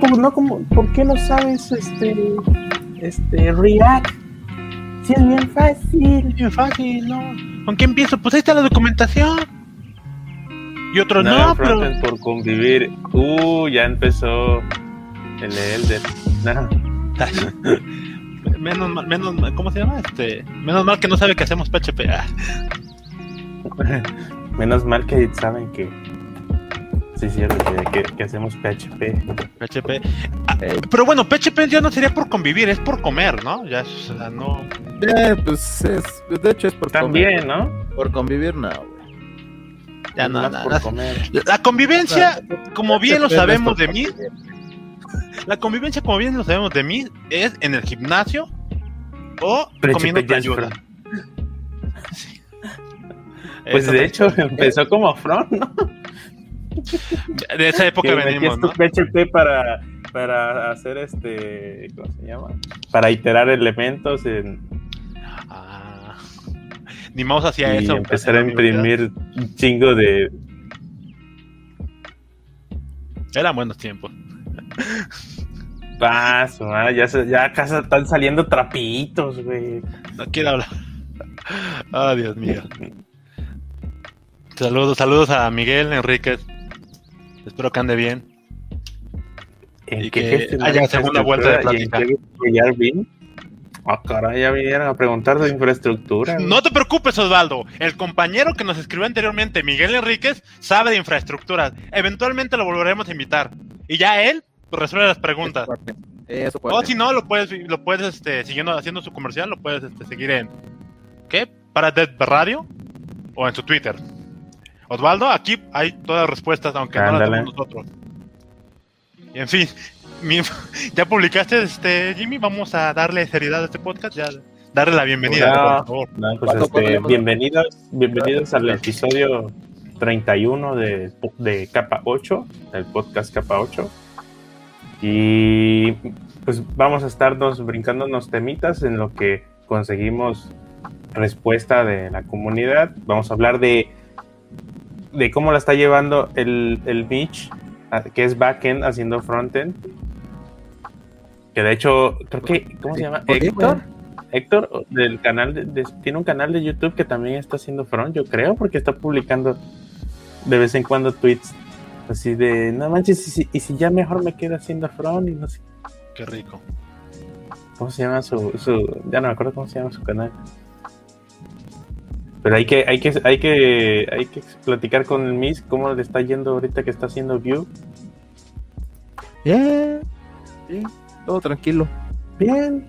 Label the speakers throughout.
Speaker 1: Papu, ¿no? Como, ¿Por qué no sabes este, este React? Si es bien fácil.
Speaker 2: Bien fácil, ¿no? ¿Con qué empiezo? Pues ahí está la documentación. Y otro no,
Speaker 3: no
Speaker 2: pero...
Speaker 3: por convivir. Uh, ya empezó el Elder. No.
Speaker 2: menos mal, menos mal, ¿cómo se llama? Este, menos mal que no sabe que hacemos PHP. Ah.
Speaker 3: menos mal que saben que Sí, cierto, que, que, hacemos PHP.
Speaker 2: PHP. Ah, pero bueno, PHP ya no sería por convivir, es por comer, ¿no? Ya, o sea, no.
Speaker 4: Eh, pues es, de hecho es por
Speaker 3: También, ¿no?
Speaker 4: Por convivir, no,
Speaker 2: Ya no, no, por comer. La convivencia, como bien lo sabemos de mí, la convivencia, como bien lo sabemos de mí, es en el gimnasio o comiendo ayuda.
Speaker 3: Pues de hecho empezó como front, ¿no?
Speaker 2: De esa época venimos, ¿no?
Speaker 3: PHP para, para hacer este, ¿cómo se llama? Para iterar elementos en...
Speaker 2: Ah, ni mouse hacía eso.
Speaker 3: Y empezar a imprimir un chingo de...
Speaker 2: Eran buenos tiempos.
Speaker 3: Paso, ya, ya acá están saliendo trapitos, güey.
Speaker 2: No quiero hablar. Ah, Dios mío. Saludos, saludos a Miguel Enríquez. Espero que ande bien.
Speaker 3: y que haya segunda vuelta de plática. Ah, caray, ya vinieron a preguntar de infraestructura.
Speaker 2: No te preocupes, Osvaldo. El compañero que nos escribió anteriormente, Miguel Enríquez, sabe de infraestructura. Eventualmente lo volveremos a invitar. Y ya él resuelve las preguntas. o si no, lo puedes, lo puedes este, siguiendo haciendo su comercial, lo puedes este, seguir en ¿qué? Para Dead Radio o en su Twitter. Osvaldo, aquí hay todas las respuestas, aunque no las tenemos nosotros. Y en fin, ya publicaste este Jimmy, vamos a darle seriedad a este podcast, ya darle la bienvenida,
Speaker 3: por favor. Pues, este, bienvenidos, bienvenidos al episodio 31 de, de Capa 8, el podcast Capa 8. Y pues vamos a estarnos brincándonos temitas en lo que conseguimos respuesta de la comunidad. Vamos a hablar de de cómo la está llevando el, el Mitch, que es backend haciendo frontend. Que de hecho, creo que, ¿cómo se llama? Héctor. Héctor, del canal de, tiene un canal de YouTube que también está haciendo front, yo creo, porque está publicando de vez en cuando tweets así de, no manches, y si, y si ya mejor me quedo haciendo front y no sé.
Speaker 2: Qué rico.
Speaker 3: ¿Cómo se llama su, su, ya no me acuerdo cómo se llama su canal? Pero hay que, hay que, hay que, hay que platicar con el Miss cómo le está yendo ahorita que está haciendo View.
Speaker 4: Bien, bien, todo tranquilo.
Speaker 3: Bien.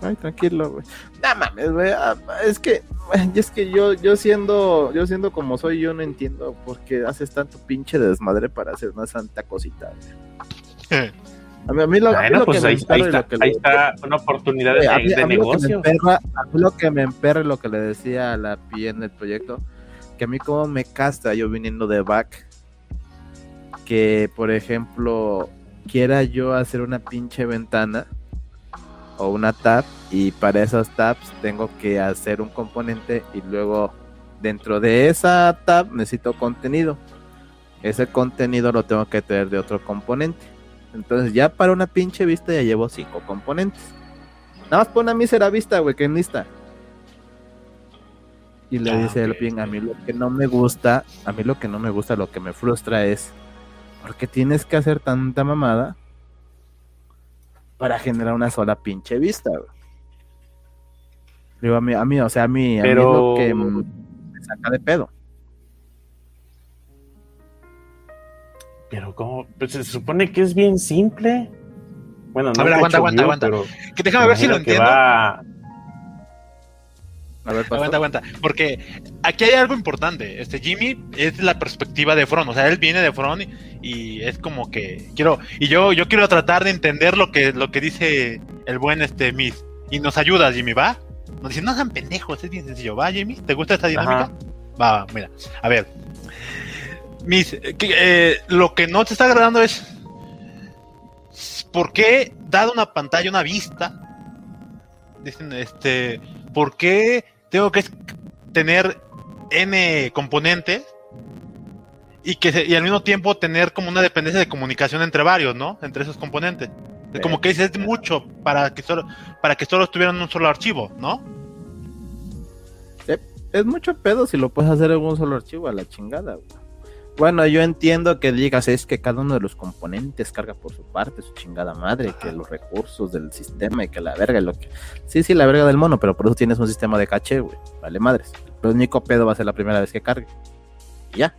Speaker 4: Ay, tranquilo, güey. No mames, güey. Ah, es que, es que yo, yo siendo, yo siendo como soy, yo no entiendo por qué haces tanto pinche desmadre para hacer una santa cosita.
Speaker 3: A mí, lo, pues ahí, está, una oportunidad de, negocio.
Speaker 4: a mí lo que me emperra lo que le decía a la PI en el proyecto, que a mí como me castra yo viniendo de back, que por ejemplo quiera yo hacer una pinche ventana o una tab y para esas tabs tengo que hacer un componente y luego dentro de esa tab necesito contenido. Ese contenido lo tengo que tener de otro componente entonces ya para una pinche vista ya llevo cinco componentes. Nada más pon a mí será vista, güey, que en lista. Y le ah, dice el ping, a mí lo que no me gusta, a mí lo que no me gusta, lo que me frustra es, porque tienes que hacer tanta mamada para generar una sola pinche vista, güey? Digo, a mí, a mí, o sea, a mí, a mí es lo que me saca de pedo.
Speaker 3: Pero como, pues se supone que es bien simple. Bueno, no
Speaker 2: a ver, aguanta, aguanta, aguanta. Que déjame ver si lo entiendo. A ver, aguanta, aguanta. Porque aquí hay algo importante. Este Jimmy es la perspectiva de Front. O sea, él viene de Front y, es como que quiero. Y yo, yo quiero tratar de entender lo que, lo que dice el buen este Miss. Y nos ayuda, Jimmy, ¿va? Nos dice, no sean pendejos, es bien sencillo. ¿Va, Jimmy? ¿Te gusta esta dinámica? Va, va, mira. A ver, mis, eh, lo que no te está agradando es ¿por qué dado una pantalla, una vista? Dicen, este, ¿por qué tengo que tener N componentes y que y al mismo tiempo tener como una dependencia de comunicación entre varios, ¿no? Entre esos componentes. Es como que es mucho para que solo para que solo estuvieran un solo archivo, ¿no?
Speaker 4: Es mucho pedo si lo puedes hacer en un solo archivo a la chingada. Bueno, yo entiendo que digas es que cada uno de los componentes carga por su parte su chingada madre, que los recursos del sistema y que la verga, lo que sí, sí, la verga del mono, pero por eso tienes un sistema de caché, güey. Vale madres. El único pedo va a ser la primera vez que cargue. Y ya.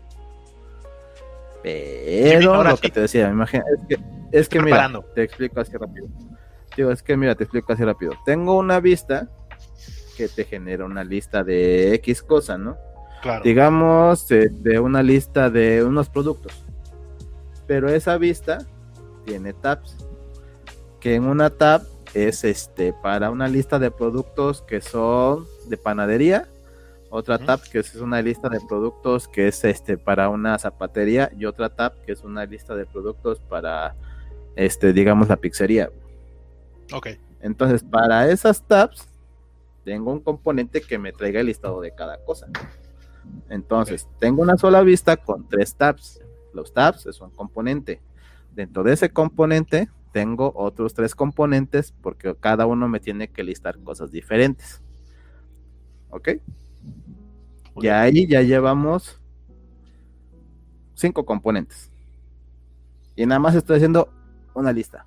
Speaker 4: Pero lo que te decía, me imagino, es que, es que mira, te explico así rápido. Digo, es que mira, te explico así rápido. Tengo una vista que te genera una lista de X cosa, ¿no? Claro. Digamos, de, una lista de unos productos. Pero esa vista tiene tabs. Que en una tab es este para una lista de productos que son de panadería otra tab que es una lista de productos que es este para una zapatería y otra tab que es una lista de productos para este digamos la pizzería.
Speaker 2: Ok.
Speaker 4: Entonces, para esas tabs tengo un componente que me traiga el listado de cada cosa. Entonces, tengo una sola vista con tres tabs. Los tabs es un componente. Dentro de ese componente tengo otros tres componentes porque cada uno me tiene que listar cosas diferentes. ¿Ok? Y ahí ya llevamos cinco componentes. Y nada más estoy haciendo una lista.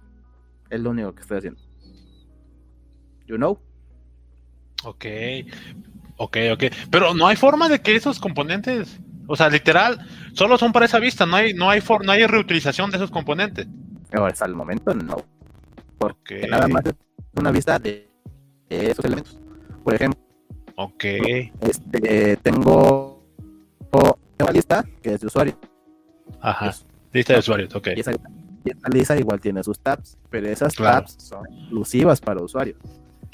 Speaker 4: Es lo único que estoy haciendo. You know?
Speaker 2: Ok. Ok, ok. Pero no hay forma de que esos componentes, o sea, literal, solo son para esa vista, no hay, no hay, no hay reutilización de esos componentes.
Speaker 4: Pero hasta el momento no. Porque nada más es una vista de esos elementos. Por ejemplo,
Speaker 2: Ok.
Speaker 4: Este, tengo una lista que es de usuario.
Speaker 2: Ajá. lista de usuarios, ok.
Speaker 4: Y esa, lista igual tiene sus tabs, pero esas tabs son exclusivas para usuarios.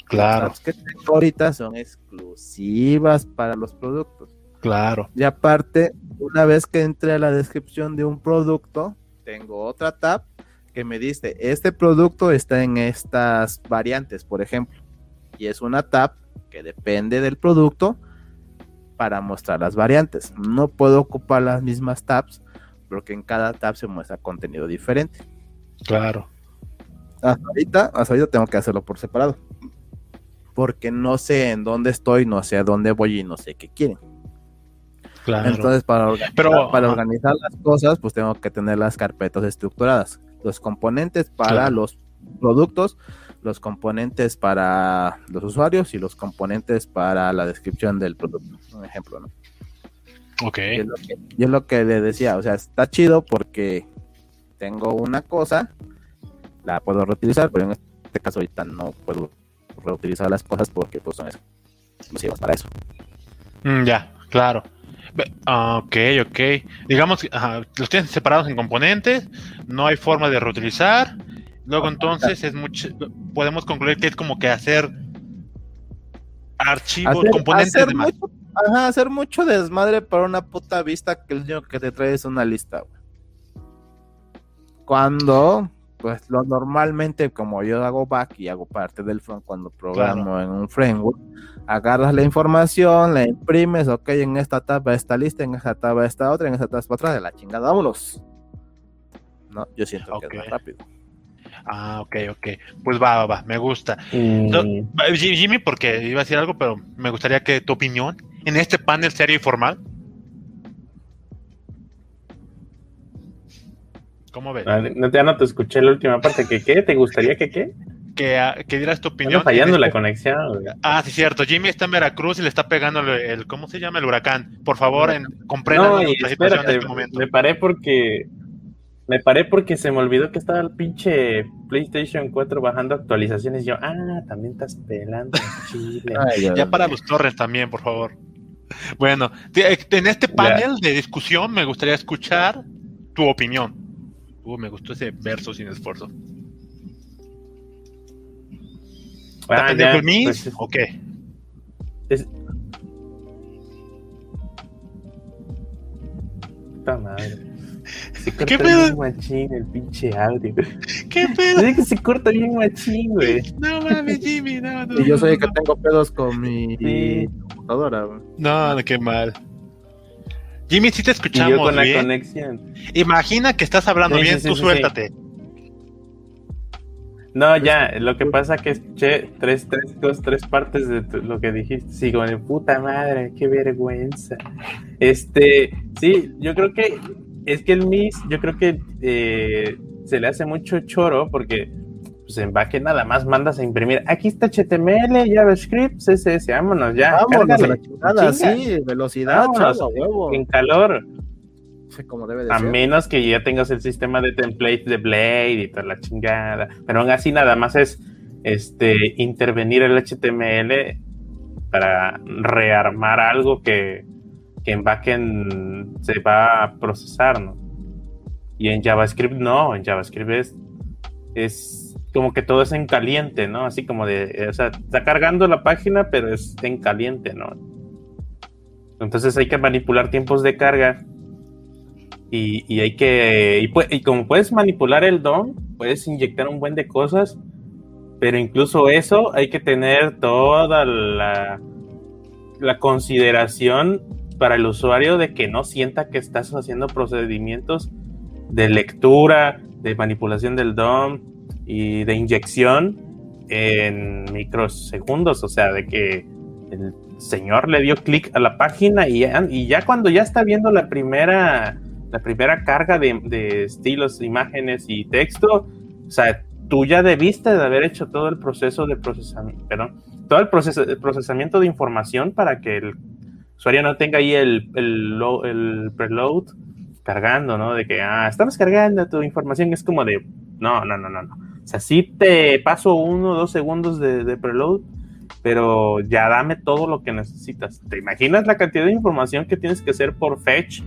Speaker 2: Claro.
Speaker 4: Las que tengo ahorita son exclusivas para los productos.
Speaker 2: Claro.
Speaker 4: Y aparte, una vez que entre a la descripción de un producto, tengo otra tab que me dice, este producto está en estas variantes, por ejemplo. Y es una tab que depende del producto para mostrar las variantes. No puedo ocupar las mismas tabs porque en cada tab se muestra contenido diferente.
Speaker 2: Claro.
Speaker 4: Hasta ahorita, hasta ahorita tengo que hacerlo por separado. Porque no sé en dónde estoy, no sé a dónde voy y no sé qué quieren. Claro. Entonces, para, organizar, para organizar las cosas, pues tengo que tener las carpetas estructuradas. Los componentes para los productos los componentes para los usuarios y los componentes para la descripción del producto. Un ejemplo, ¿no?
Speaker 2: Ok.
Speaker 4: Y es lo que, le decía, o sea, está chido porque tengo una cosa, la puedo reutilizar, pero en este caso ahorita no puedo reutilizar las cosas porque pues son exclusivas para eso.
Speaker 2: Mm, ya, claro. Ah, ok, ok. Digamos que los tienes separados en componentes, no hay forma de reutilizar Luego entonces es mucho, podemos concluir que es como que hacer archivos, componentes
Speaker 4: hacer Mucho, ajá, hacer mucho desmadre para una puta vista que el único que te trae es una lista, Cuando, pues lo normalmente, como yo hago back y hago parte del front cuando programo en un framework, agarras la información, la imprimes, ok, en esta tab esta lista, en esta tab esta otra, en esta tab otra, de la chingada, vámonos. No, yo siento que es más rápido.
Speaker 2: Ah, ok, ok. Pues va, va, va, me gusta. Jimmy, porque iba a decir algo, pero me gustaría que tu opinión en este panel serio y formal. ¿Cómo ves?
Speaker 3: Ah, no, ya no te escuché la última parte. ¿Que qué? ¿Te gustaría que qué?
Speaker 2: Que, ah, que dieras tu opinión.
Speaker 3: Está fallando la conexión.
Speaker 2: Ah, sí, cierto. Jimmy está en Veracruz y le está pegando el, ¿cómo se llama? El huracán. Por favor, en, comprendan
Speaker 3: la situación en este momento. Me paré porque me paré porque se me olvidó que estaba el pinche PlayStation 4 bajando actualizaciones. Y yo, ah, también estás pelando Chile.
Speaker 2: ya para los torres también, por favor. Bueno, eh, en este panel de discusión me gustaría escuchar tu opinión. Uh, me gustó ese verso sin esfuerzo. ¿Está ah, el Miss pues, o qué? Es...
Speaker 3: Puta madre. Se corta ¿Qué pedo? bien machín el pinche audio.
Speaker 2: ¿Qué pedo?
Speaker 3: Dice que se corta bien machín, güey.
Speaker 2: No mames, Jimmy, no, no.
Speaker 4: Y yo soy el que tengo pedos con mi computadora, güey.
Speaker 2: No, qué mal. Jimmy, si te escuchamos.
Speaker 3: Y yo con
Speaker 2: bien.
Speaker 3: la conexión.
Speaker 2: Imagina que estás hablando
Speaker 3: Sí,
Speaker 2: bien,
Speaker 3: sí,
Speaker 2: tú
Speaker 3: sí,
Speaker 2: suéltate.
Speaker 3: No, ya, lo que pasa que escuché tres, tres, dos, tres partes de tu- lo que dijiste. Sí, como de puta madre, qué vergüenza. Este, sí, yo creo que es que el Miss, yo creo que eh, se le hace mucho choro porque pues en backend nada más mandas a imprimir. Aquí está HTML, JavaScript, CSS, vámonos ya.
Speaker 4: Vámonos
Speaker 3: cárgale,
Speaker 4: la chingada,
Speaker 3: chinga.
Speaker 4: sí, velocidad,
Speaker 3: Vámonos,
Speaker 4: chavo, huevo.
Speaker 3: En calor.
Speaker 4: Como debe de
Speaker 3: A
Speaker 4: ser.
Speaker 3: menos que ya tengas el sistema de templates de Blade y toda la chingada. Pero aún así nada más es este intervenir el HTML para rearmar algo que, que en backend se va a procesar, ¿no? Y en JavaScript no, en JavaScript es, es como que todo es en caliente, ¿no? Así como de, o sea, está cargando la página, pero es en caliente, ¿no? Entonces hay que manipular tiempos de carga y, y hay que. Y, y como puedes manipular el DOM, puedes inyectar un buen de cosas, pero incluso eso hay que tener toda la, la consideración para el usuario de que no sienta que estás haciendo procedimientos de lectura, de manipulación del DOM y de inyección en microsegundos, o sea, de que el señor le dio clic a la página y ya, cuando ya está viendo la primera la primera carga de, de estilos, imágenes y texto, o sea, tú ya debiste de haber hecho todo el proceso de procesamiento, perdón, todo el, proceso, el procesamiento de información para que el usuario no tenga ahí el, el, el preload cargando, ¿no? De que, ah, estamos cargando tu información, es como de, no, no, no, no, no. O sea, sí te paso uno o dos segundos de, de preload, pero ya dame todo lo que necesitas. ¿Te imaginas la cantidad de información que tienes que hacer por fetch?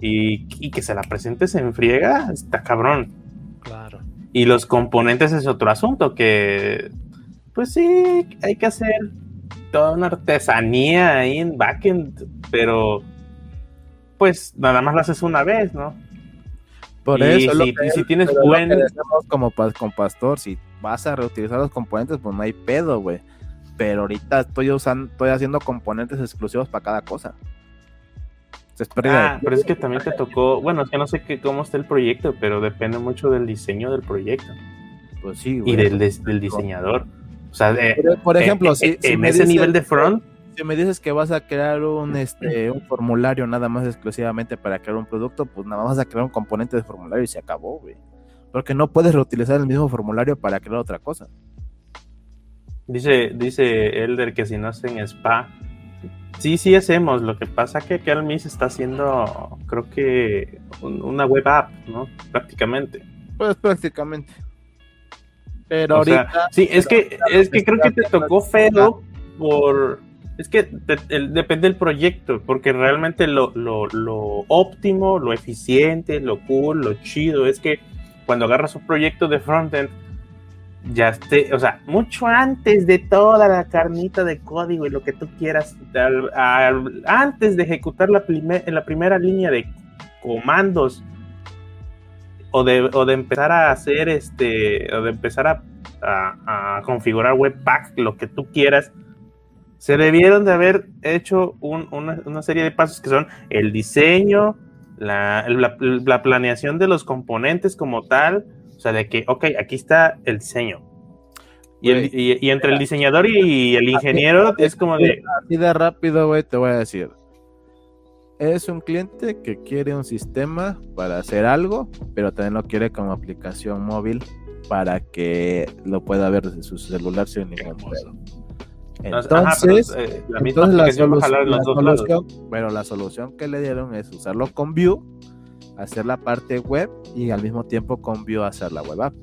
Speaker 3: Y, y que se la presentes en friega, está cabrón.
Speaker 2: Claro.
Speaker 3: Y los componentes es otro asunto que, pues sí, hay que hacer toda una artesanía ahí en backend, pero pues nada más lo haces una vez, ¿no?
Speaker 4: Por
Speaker 3: y
Speaker 4: eso lo
Speaker 3: si,
Speaker 4: que-
Speaker 3: y si tienes buen...
Speaker 4: como pa- con Pastor, si vas a reutilizar los componentes, pues no hay pedo, güey. Pero ahorita estoy usando, estoy haciendo componentes exclusivos para cada cosa. Es
Speaker 3: Ah, pero es que también te tocó, bueno, es que no sé qué, cómo está el proyecto, pero depende mucho del diseño del proyecto
Speaker 4: pues sí,
Speaker 3: y
Speaker 4: güey.
Speaker 3: del, des- del diseñador. O sea, de-
Speaker 4: Por- Por ejemplo,
Speaker 3: eh,
Speaker 4: si,
Speaker 3: eh,
Speaker 4: si
Speaker 3: en ese nivel de front,
Speaker 4: si me dices que vas a crear un este un formulario nada más exclusivamente para crear un producto, pues nada más vas a crear un componente de formulario y se acabó, güey. Porque no puedes reutilizar el mismo formulario para crear otra cosa.
Speaker 3: Dice, dice Elder que si no hacen spa. Sí, sí hacemos. Lo que pasa que aquí Almis está haciendo, creo que un- una web app, ¿no? Prácticamente.
Speaker 4: Pues prácticamente. Pero
Speaker 3: O sea,
Speaker 4: ahorita
Speaker 3: sí, es que, es que creo que te tocó feo por... Es que el- depende del proyecto, porque realmente lo, lo, lo óptimo, lo eficiente, lo cool, lo chido, es que cuando agarras un proyecto de frontend, ya esté, o sea, mucho antes de toda la carnita de código y lo que tú quieras, al- al- antes de ejecutar la, primer- la primera línea de comandos o de, o de empezar a hacer este, o de empezar a, a- a configurar Webpack, lo que tú quieras, se debieron de haber hecho un- una, una serie de pasos que son el diseño, la, la- la planeación de los componentes como tal, o sea, de que, ok, aquí está el diseño. Y, el- y- y entre el diseñador y el ingeniero es como de,
Speaker 4: así de rápido, güey, te voy a decir. Es un cliente que quiere un sistema para hacer algo, pero también lo quiere como aplicación móvil para que lo pueda ver desde su celular sin ningún pedo.
Speaker 3: Ajá, pero,
Speaker 4: Entonces,
Speaker 3: eh, la misma
Speaker 4: entonces la, solución,
Speaker 3: en los
Speaker 4: la
Speaker 3: dos lados.
Speaker 4: solución- bueno, la solución que le dieron es usarlo con Vue, hacer la parte web y al mismo tiempo con Vue hacer la web app.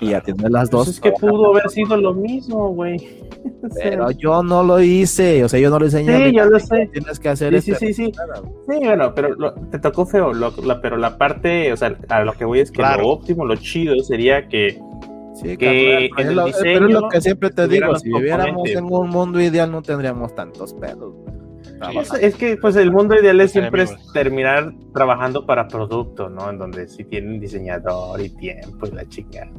Speaker 4: Y
Speaker 2: Claro.
Speaker 4: atender las
Speaker 3: Pues
Speaker 4: dos.
Speaker 3: es que pudo haber sido lo mismo, güey.
Speaker 4: Pero yo no lo hice, o sea, yo no lo enseñé.
Speaker 3: Sí, yo lo sé.
Speaker 4: Tienes que hacer
Speaker 3: Sí, sí,
Speaker 4: este-
Speaker 3: sí, sí. Sí, bueno, pero lo- te tocó feo, lo- la- pero la parte, o sea, a lo que voy es que
Speaker 2: Claro.
Speaker 3: lo óptimo, lo chido sería que
Speaker 4: Sí,
Speaker 3: que
Speaker 4: carnal,
Speaker 3: en el
Speaker 4: es lo-
Speaker 3: diseño
Speaker 4: pero es lo que siempre te digo, si viviéramos en un mundo ideal no tendríamos tantos pedos.
Speaker 3: es, que pues el mundo ideal es siempre es terminar trabajando para producto, ¿no? En donde sí tienen diseñador y tiempo y la chica.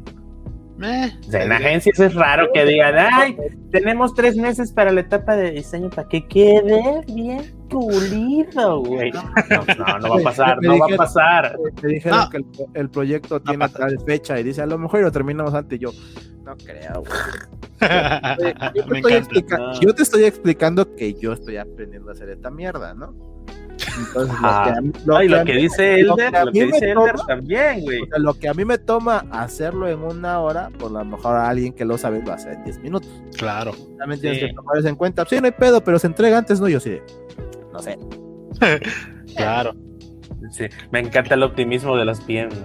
Speaker 2: Eh,
Speaker 3: O sea, en agencias es raro que digan, ay, tenemos tres meses para la etapa de diseño para que quede bien, pulido, güey. No, no, va a pasar, no va a pasar.
Speaker 4: Me dijeron que el, proyecto tiene tal fecha y dice, a lo mejor lo terminamos antes. Yo, no creo, güey. Yo, te estoy explicando que yo estoy aprendiendo a hacer esta mierda, ¿no?
Speaker 3: Entonces, lo que, lo, que, dice Elder, lo que, dice Elder también, güey.
Speaker 4: lo que a mí me toma hacerlo en una hora, por lo mejor a alguien que lo sabe lo hace en 10 minutos.
Speaker 2: Claro.
Speaker 4: También tienes que tomar eso en cuenta. Sí, no hay pedo, pero se entrega antes, ¿no? Yo sí. No sé.
Speaker 2: claro.
Speaker 3: Sí, me encanta el optimismo de las piernas.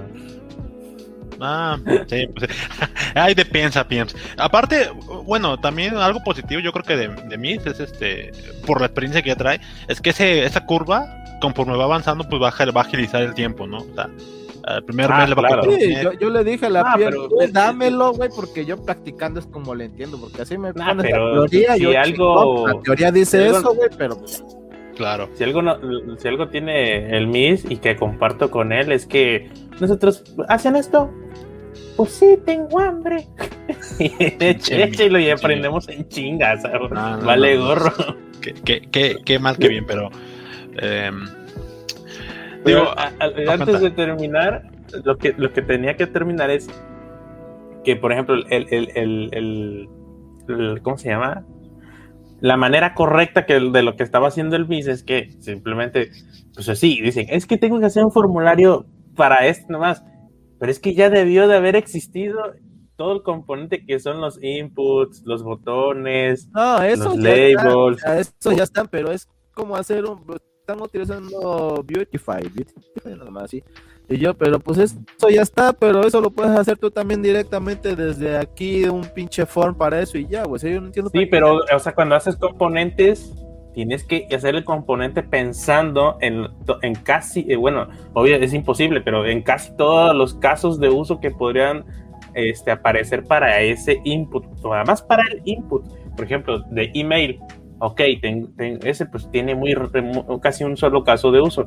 Speaker 2: Ah, sí, pues, ay, de piensa, piensa. Aparte, bueno, también algo positivo, yo creo que de, de mí es este, por la experiencia que ya trae, es que ese, esa curva, conforme va avanzando, pues va a, va a agilizar el tiempo, ¿no? O sea, el primer
Speaker 4: ah, mes le va a sí, yo, yo, le dije a la ah, dámelo, güey, porque yo practicando es como le entiendo, porque así me
Speaker 3: nah, pero la teoría, si algo...
Speaker 4: la teoría dice eso, güey, pero...
Speaker 2: Claro.
Speaker 3: Si algo, no, si algo tiene el MIS y que comparto con él es que nosotros hacen esto, pues sí, tengo hambre. Échelo y aprendemos en chingas. vale gorro.
Speaker 2: Qué, mal que bien, pero. Em,
Speaker 3: digo, antes de terminar, lo que, lo que tenía que terminar es que, por ejemplo, el, el, el, ¿cómo se llama? La manera correcta que de lo que estaba haciendo el MIS es que simplemente, pues así, dicen, es que tengo que hacer un formulario para esto nomás pero es que ya debió de haber existido todo el componente que son los inputs, los botones,
Speaker 4: los labels. eso ya están, pero es como hacer un. Están utilizando Beautify, Beautify nada más así. Y yo, pero pues eso ya está, pero eso lo puedes hacer tú también directamente desde aquí, un pinche form para eso y ya, pues yo no entiendo.
Speaker 3: Sí, pero, o sea, cuando haces componentes, tienes que hacer el componente pensando en, en casi, eh, bueno, obvio es imposible, pero en casi todos los casos de uso que podrían este, aparecer para ese input, o además para el input, por ejemplo, de email, ok, ese pues tiene muy, casi un solo caso de uso,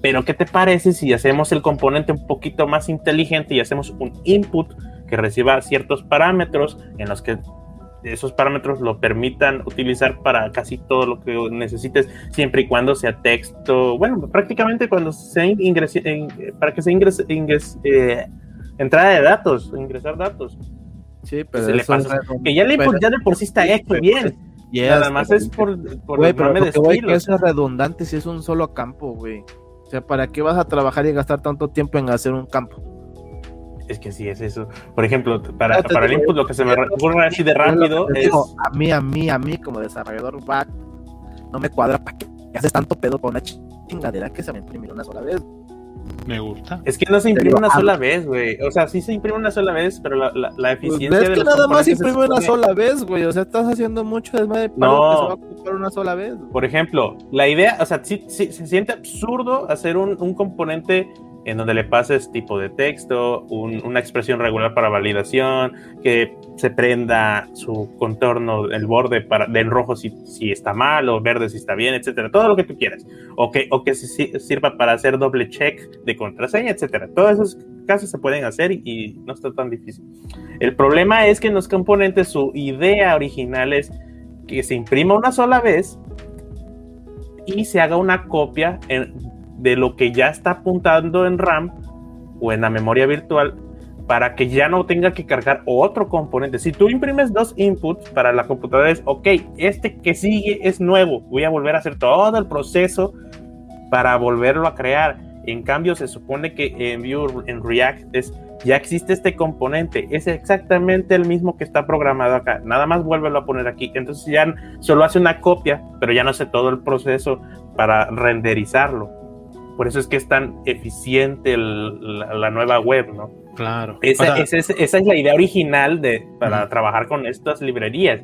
Speaker 3: pero ¿qué te parece si hacemos el componente un poquito más inteligente y hacemos un input que reciba ciertos parámetros en los que esos parámetros lo permitan utilizar para casi todo lo que necesites, siempre y cuando sea texto, bueno, prácticamente cuando se ingrese, para que se ingrese, eh, entrada de datos, ingresar datos.
Speaker 4: Sí, pero
Speaker 3: que ya, le, ya de por sí está hecho bien. Y Nada más es por, por
Speaker 4: wey, pero de que es redundante si es un solo campo, güey. O sea, ¿para qué vas a trabajar y gastar tanto tiempo en hacer un campo?
Speaker 3: Es que sí, es eso. Por ejemplo, para, para el input lo que se me ocurre así de rápido es...
Speaker 4: a mí, a mí, a mí como desarrollador back, no me cuadra para que haces tanto pedo con una chingadera que se me imprime una sola vez.
Speaker 2: Me gusta.
Speaker 3: Es que no se imprime una sola vez, güey. O sea, sí se imprime una sola vez, pero la, la, la pues, eficiencia.
Speaker 4: es que nada más imprime una sola vez, güey. O sea, estás haciendo mucho desmadre para no. que se va a ocupar una sola vez.
Speaker 3: Por ejemplo, la idea, o sea, sí, sí, se siente absurdo hacer un, un componente en donde le pases tipo de texto, una expresión regular para validación, que se prenda su contorno, el borde para, del rojo si, si está mal o verde si está bien, etcétera, todo lo que tú quieras, o que, o que sirva para hacer doble check de contraseña, etcétera. Todos esos casos se pueden hacer y, no está tan difícil. El problema es que en los componentes su idea original es que se imprima una sola vez y se haga una copia en, de lo que ya está apuntando en RAM o en la memoria virtual para que ya no tenga que cargar otro componente. Si tú imprimes dos inputs para la computadora es, ok, este que sigue es nuevo, voy a volver a hacer todo el proceso para volverlo a crear. En cambio, se supone que en Vue, en React, es, ya existe este componente, es exactamente el mismo que está programado acá, nada más vuélvelo a poner aquí. Entonces ya solo hace una copia, pero ya no hace todo el proceso para renderizarlo. Por eso es que es tan eficiente la, nueva web, ¿no?
Speaker 2: Claro.
Speaker 3: Esa, es la idea original de, para trabajar con estas librerías.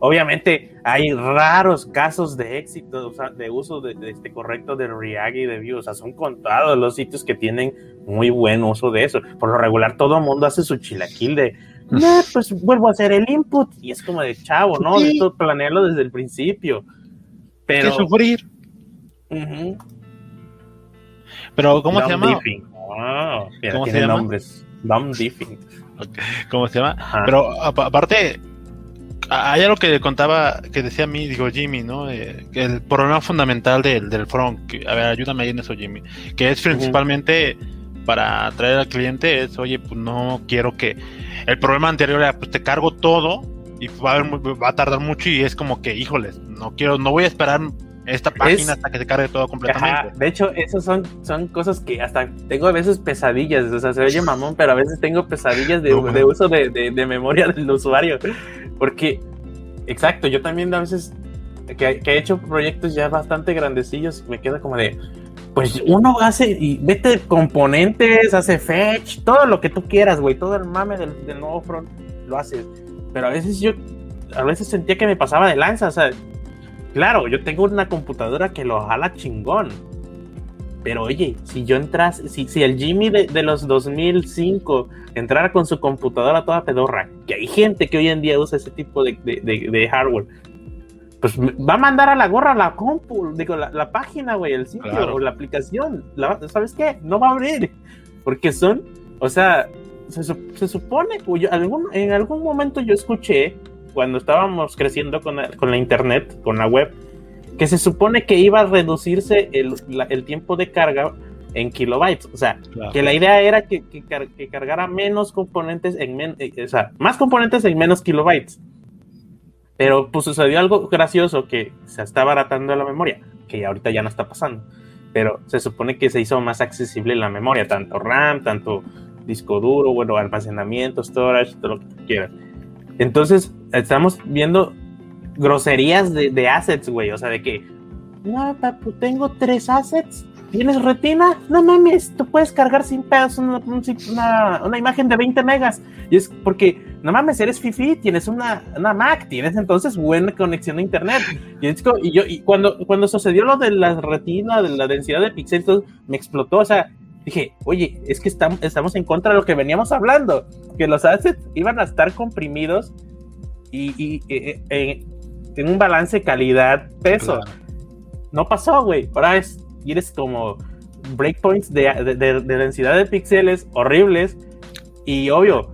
Speaker 3: Obviamente hay raros casos de éxito, de uso de, este correcto de React y de Vue. O sea, son contados los sitios que tienen muy buen uso de eso. Por lo regular, todo el mundo hace su chilaquil de, no, pues vuelvo a hacer el input. Y es como de chavo, ¿no? De esto planearlo desde el principio. Pero.
Speaker 2: Que sufrir. Pero, ¿cómo se llama?
Speaker 3: Ah, ¿Cómo se llama? nombres. Dumb
Speaker 2: ¿Cómo se llama? Pero aparte, Hay algo que contaba, que decía a mí, digo Jimmy, ¿no? Eh, el problema fundamental del, del front, que, a ver, ayúdame ahí en eso, Jimmy, que es principalmente para atraer al cliente, es, oye, pues no quiero que el problema anterior era, pues te cargo todo y va a, va a tardar mucho y es como que, híjoles, no quiero, no voy a esperar esta página hasta que se cargue todo completamente.
Speaker 3: De hecho, esas son, son cosas que hasta tengo a veces pesadillas, o sea, se oye mamón, pero a veces tengo pesadillas de, de uso de, de, memoria del usuario, porque, exacto, yo también a veces que, que, he hecho proyectos ya bastante grandecillos, me queda como de, pues uno hace y vete componentes, hace fetch, todo lo que tú quieras, güey, todo el mame del, del nuevo front lo haces, pero a veces yo, a veces sentía que me pasaba de lanza, o sea, Claro, yo tengo una computadora que lo jala chingón. Pero oye, si yo entras, si, si el Jimmy de, los 2005 entrara con su computadora toda pedorra, que hay gente que hoy en día usa ese tipo de, hardware, pues va a mandar a la gorra la compu, digo, la, página, güey, el sitio o la aplicación. ¿Sabes qué? No va a abrir. Porque son, o sea, se, supone, en algún momento yo escuché cuando estábamos creciendo con, la internet, con la web, que se supone que iba a reducirse el, tiempo de carga en kilobytes. O sea, que la idea era que, cargara menos componentes en eh, o sea, más componentes en menos kilobytes. Pero pues sucedió algo gracioso que se está abaratando la memoria, que ahorita ya no está pasando. Pero se supone que se hizo más accesible la memoria, tanto RAM, tanto disco duro, bueno, almacenamiento, storage, todo lo que quieras. Entonces, estamos viendo groserías de, assets, güey. O sea, de que, no, papu, tengo tres assets. ¿Tienes retina? No mames, tú puedes cargar sin pedos una, una, imagen de 20 megas. Y es porque, no mames, eres fifi, tienes una, una Mac, tienes entonces buena conexión a internet. Y, yo, y cuando, cuando sucedió lo de la retina, de la densidad de píxeles, me explotó. O sea, dije, oye, es que estamos, estamos en contra de lo que veníamos hablando, que los assets iban a estar comprimidos y, eh, eh, en un balance calidad-peso. No pasó, güey. Ahora es, eres como breakpoints de, de, densidad de píxeles horribles y obvio,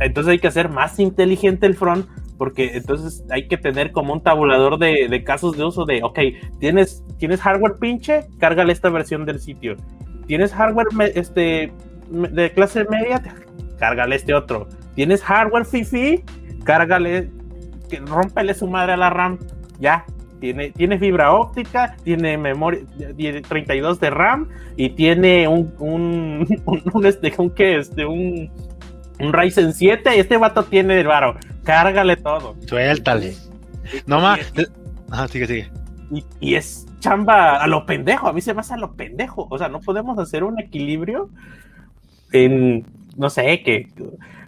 Speaker 3: entonces hay que hacer más inteligente el front porque entonces hay que tener como un tabulador de, de, casos de uso de, ok, tienes, tienes hardware pinche, cárgale esta versión del sitio tienes hardware este, de clase media, cárgale este otro. Tienes hardware fifi, cárgale, que rómpele su madre a la RAM, ya. Tiene, tiene fibra óptica, tiene memoria, 32 de RAM y tiene un, un, un, este, un. Este, un, un Ryzen 7. Este vato tiene el varo, cárgale todo.
Speaker 2: Suéltale. No más. Ajá, sigue, sigue.
Speaker 3: Y, y, es chamba a lo pendejo, a mí se me hace a lo pendejo. O sea, no podemos hacer un equilibrio en, no sé, que,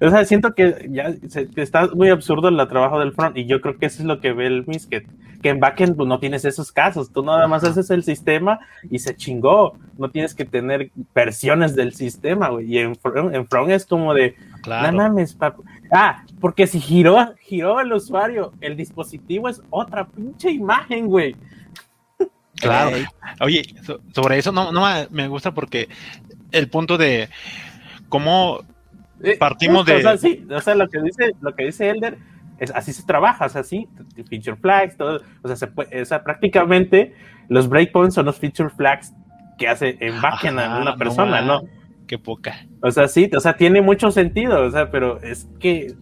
Speaker 3: o sea, siento que ya está muy absurdo el trabajo del front y yo creo que eso es lo que ve el Misket, que en backend pues, no tienes esos casos, tú nada más haces el sistema y se chingó, no tienes que tener versiones del sistema, güey, y en, en front es como de, claro. no mames, papu. Ah, porque si giró, giró el usuario, el dispositivo es otra pinche imagen, güey.
Speaker 2: Claro. Oye, sobre eso no, no me gusta porque el punto de cómo eh, partimos de.
Speaker 3: O sea, sí, o sea, lo que dice, lo que dice Elder, es así se trabaja, o sea, sí, feature flags, todo, o sea, se puede, o sea, prácticamente los breakpoints son los feature flags que hace en backend a una persona, ¿no?
Speaker 2: Qué poca.
Speaker 3: O sea, sí, o sea, tiene mucho sentido, o sea, pero es que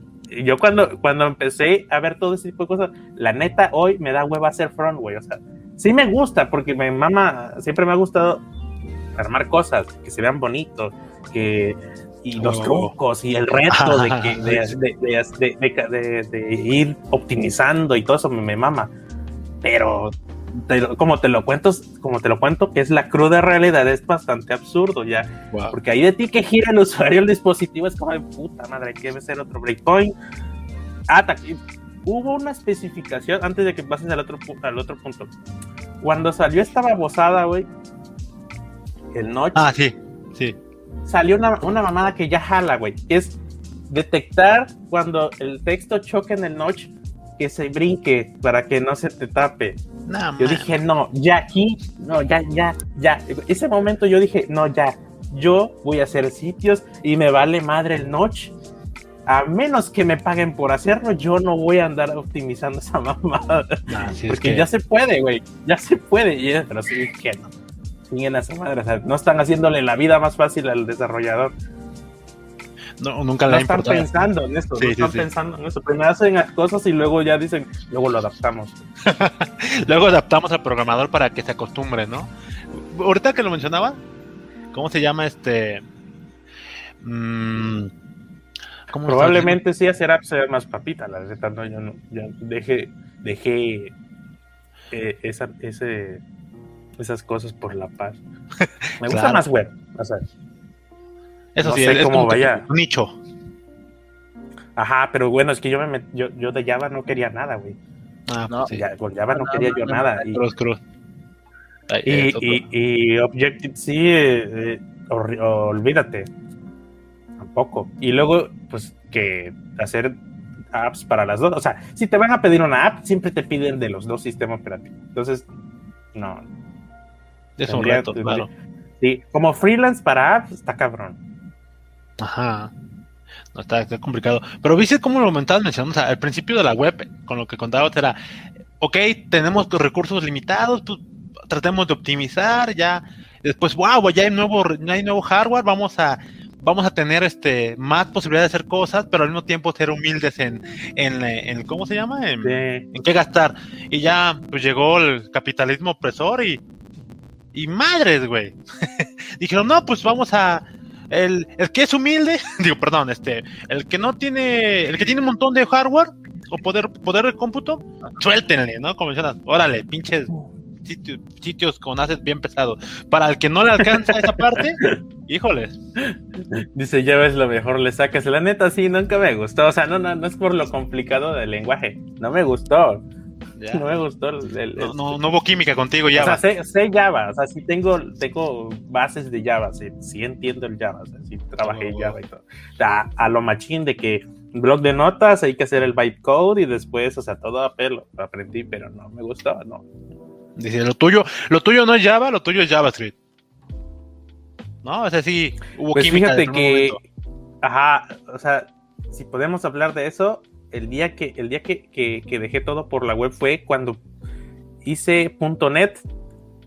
Speaker 3: yo cuando, cuando empecé a ver todo ese tipo de cosas, la neta, hoy me da hueva hacer front, güey, o sea, sí me gusta, porque mi mamá siempre me ha gustado armar cosas que se vean bonitos, que y los oh. trucos y el reto de, que, de, ir optimizando y todo eso me, mama. Pero como te lo cuento, como te lo cuento, que es la cruda realidad, es bastante absurdo ya. Porque ahí de ti que gira el usuario el dispositivo es como de puta madre, que debe ser otro breakpoint. Ah, hubo una especificación antes de que pases al otro, al otro punto. Cuando salió esta babosada, güey, el notch.
Speaker 2: Ah, sí, sí.
Speaker 3: Salió una, una mamada que ya jala, güey. Es detectar cuando el texto choque en el notch que se brinque para que no se te tape. yo dije, no, ya aquí, no, ya, ya, ya. Ese momento yo dije, no, ya, yo voy a hacer sitios y me vale madre el notch a menos que me paguen por hacerlo, yo no voy a andar optimizando esa mamada. Porque ya se puede, güey, ya se puede, pero sí que no. Siguen a esa madre, o sea, no están haciéndole la vida más fácil al desarrollador.
Speaker 2: No, nunca
Speaker 3: no están pensando en esto, no están pensando en eso. Primero hacen cosas y luego ya dicen, luego lo adaptamos.
Speaker 2: luego adaptamos al programador para que se acostumbre, ¿no? Ahorita que lo mencionaba, ¿cómo se llama este?
Speaker 3: Mm, Probablemente sí hacer apps sea más papita, la verdad, no, yo no, ya dejé, dejé eh, esa, ese, esas cosas por la paz. Me gusta más web, o sea,
Speaker 2: eso sí, sé cómo vaya. Un nicho.
Speaker 3: Ajá, pero bueno, es que yo, me yo, yo de Java no quería nada, güey. Ah, no, sí. con Java no, quería yo nada. Y, y, y, Objective-C, eh, eh, olvídate. Tampoco. Y luego, pues, que hacer apps para las dos. O sea, si te van a pedir una app, siempre te piden de los dos sistemas operativos. Entonces, no.
Speaker 2: Es un reto, claro.
Speaker 3: Sí, como freelance para apps, está cabrón.
Speaker 2: Ajá. No está, complicado. Pero viste cómo lo comentabas mencionando, o sea, al principio de la web, con lo que contabas era, ok, tenemos recursos limitados, pues tratemos de optimizar, ya, después, wow, ya hay nuevo, ya hay nuevo hardware, vamos a, vamos a tener este más posibilidades de hacer cosas, pero al mismo tiempo ser humildes en, en, en ¿cómo se llama? En, en qué gastar. Y ya, pues llegó el capitalismo opresor y, y madres, güey. Dijeron, no, pues vamos a, el, el que es humilde, digo, perdón, este, el que no tiene, el que tiene un montón de hardware o poder, poder de cómputo, suéltenle, ¿no? Como mencionas, órale, pinches sitios, sitios con assets bien pesados. Para el que no le alcanza esa parte, híjoles.
Speaker 3: Dice, ya ves lo mejor, le sacas. La neta, sí, nunca me gustó. O sea, no, no, no es por lo complicado del lenguaje. No me gustó. No me gustó. El,
Speaker 2: no, no, hubo química contigo Java.
Speaker 3: O sea, sé, Java, o sea, sí tengo, tengo bases de Java, sí, sí entiendo el Java, o sea, sí trabajé en Java y todo. A, a, lo machín de que blog de notas, hay que hacer el bytecode y después, o sea, todo a pelo, lo aprendí, pero no me gustaba, no.
Speaker 2: Dice, lo tuyo, lo tuyo no es Java, lo tuyo es JavaScript. No, o sea, sí,
Speaker 3: hubo pues química fíjate que, ajá, o sea, si podemos hablar de eso, el día que, el día que, que, dejé todo por la web fue cuando hice .net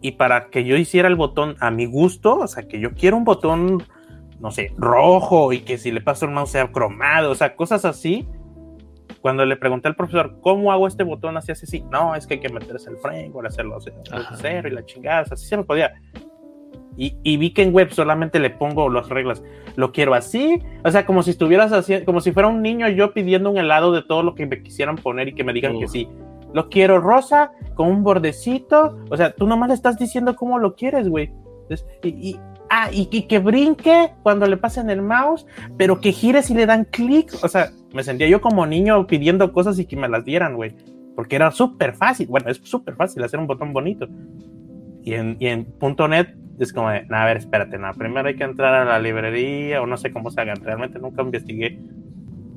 Speaker 3: y para que yo hiciera el botón a mi gusto, o sea, que yo quiero un botón, no sé, rojo y que si le paso el mouse sea cromado, o sea, cosas así. Cuando le pregunté al profesor, ¿cómo hago este botón así, así, así? No, es que hay que meterse el framework, hacerlo cero y la chingada, así se me podía. Y, vi que en web solamente le pongo las reglas. Lo quiero así. O sea, como si estuvieras haciendo, como si fuera un niño yo pidiendo un helado de todo lo que me quisieran poner y que me digan que sí. Lo quiero rosa, con un bordecito. O sea, tú nomás le estás diciendo cómo lo quieres, güey. Y, ah, y, que brinque cuando le pasen el mouse, pero que gire si le dan clic. O sea, me sentía yo como niño pidiendo cosas y que me las dieran, güey. Porque era súper fácil. Bueno, es súper fácil hacer un botón bonito. Y en, y en .NET es como de, a ver, espérate, no, primero hay que entrar a la librería o no sé cómo se hagan, realmente nunca investigué.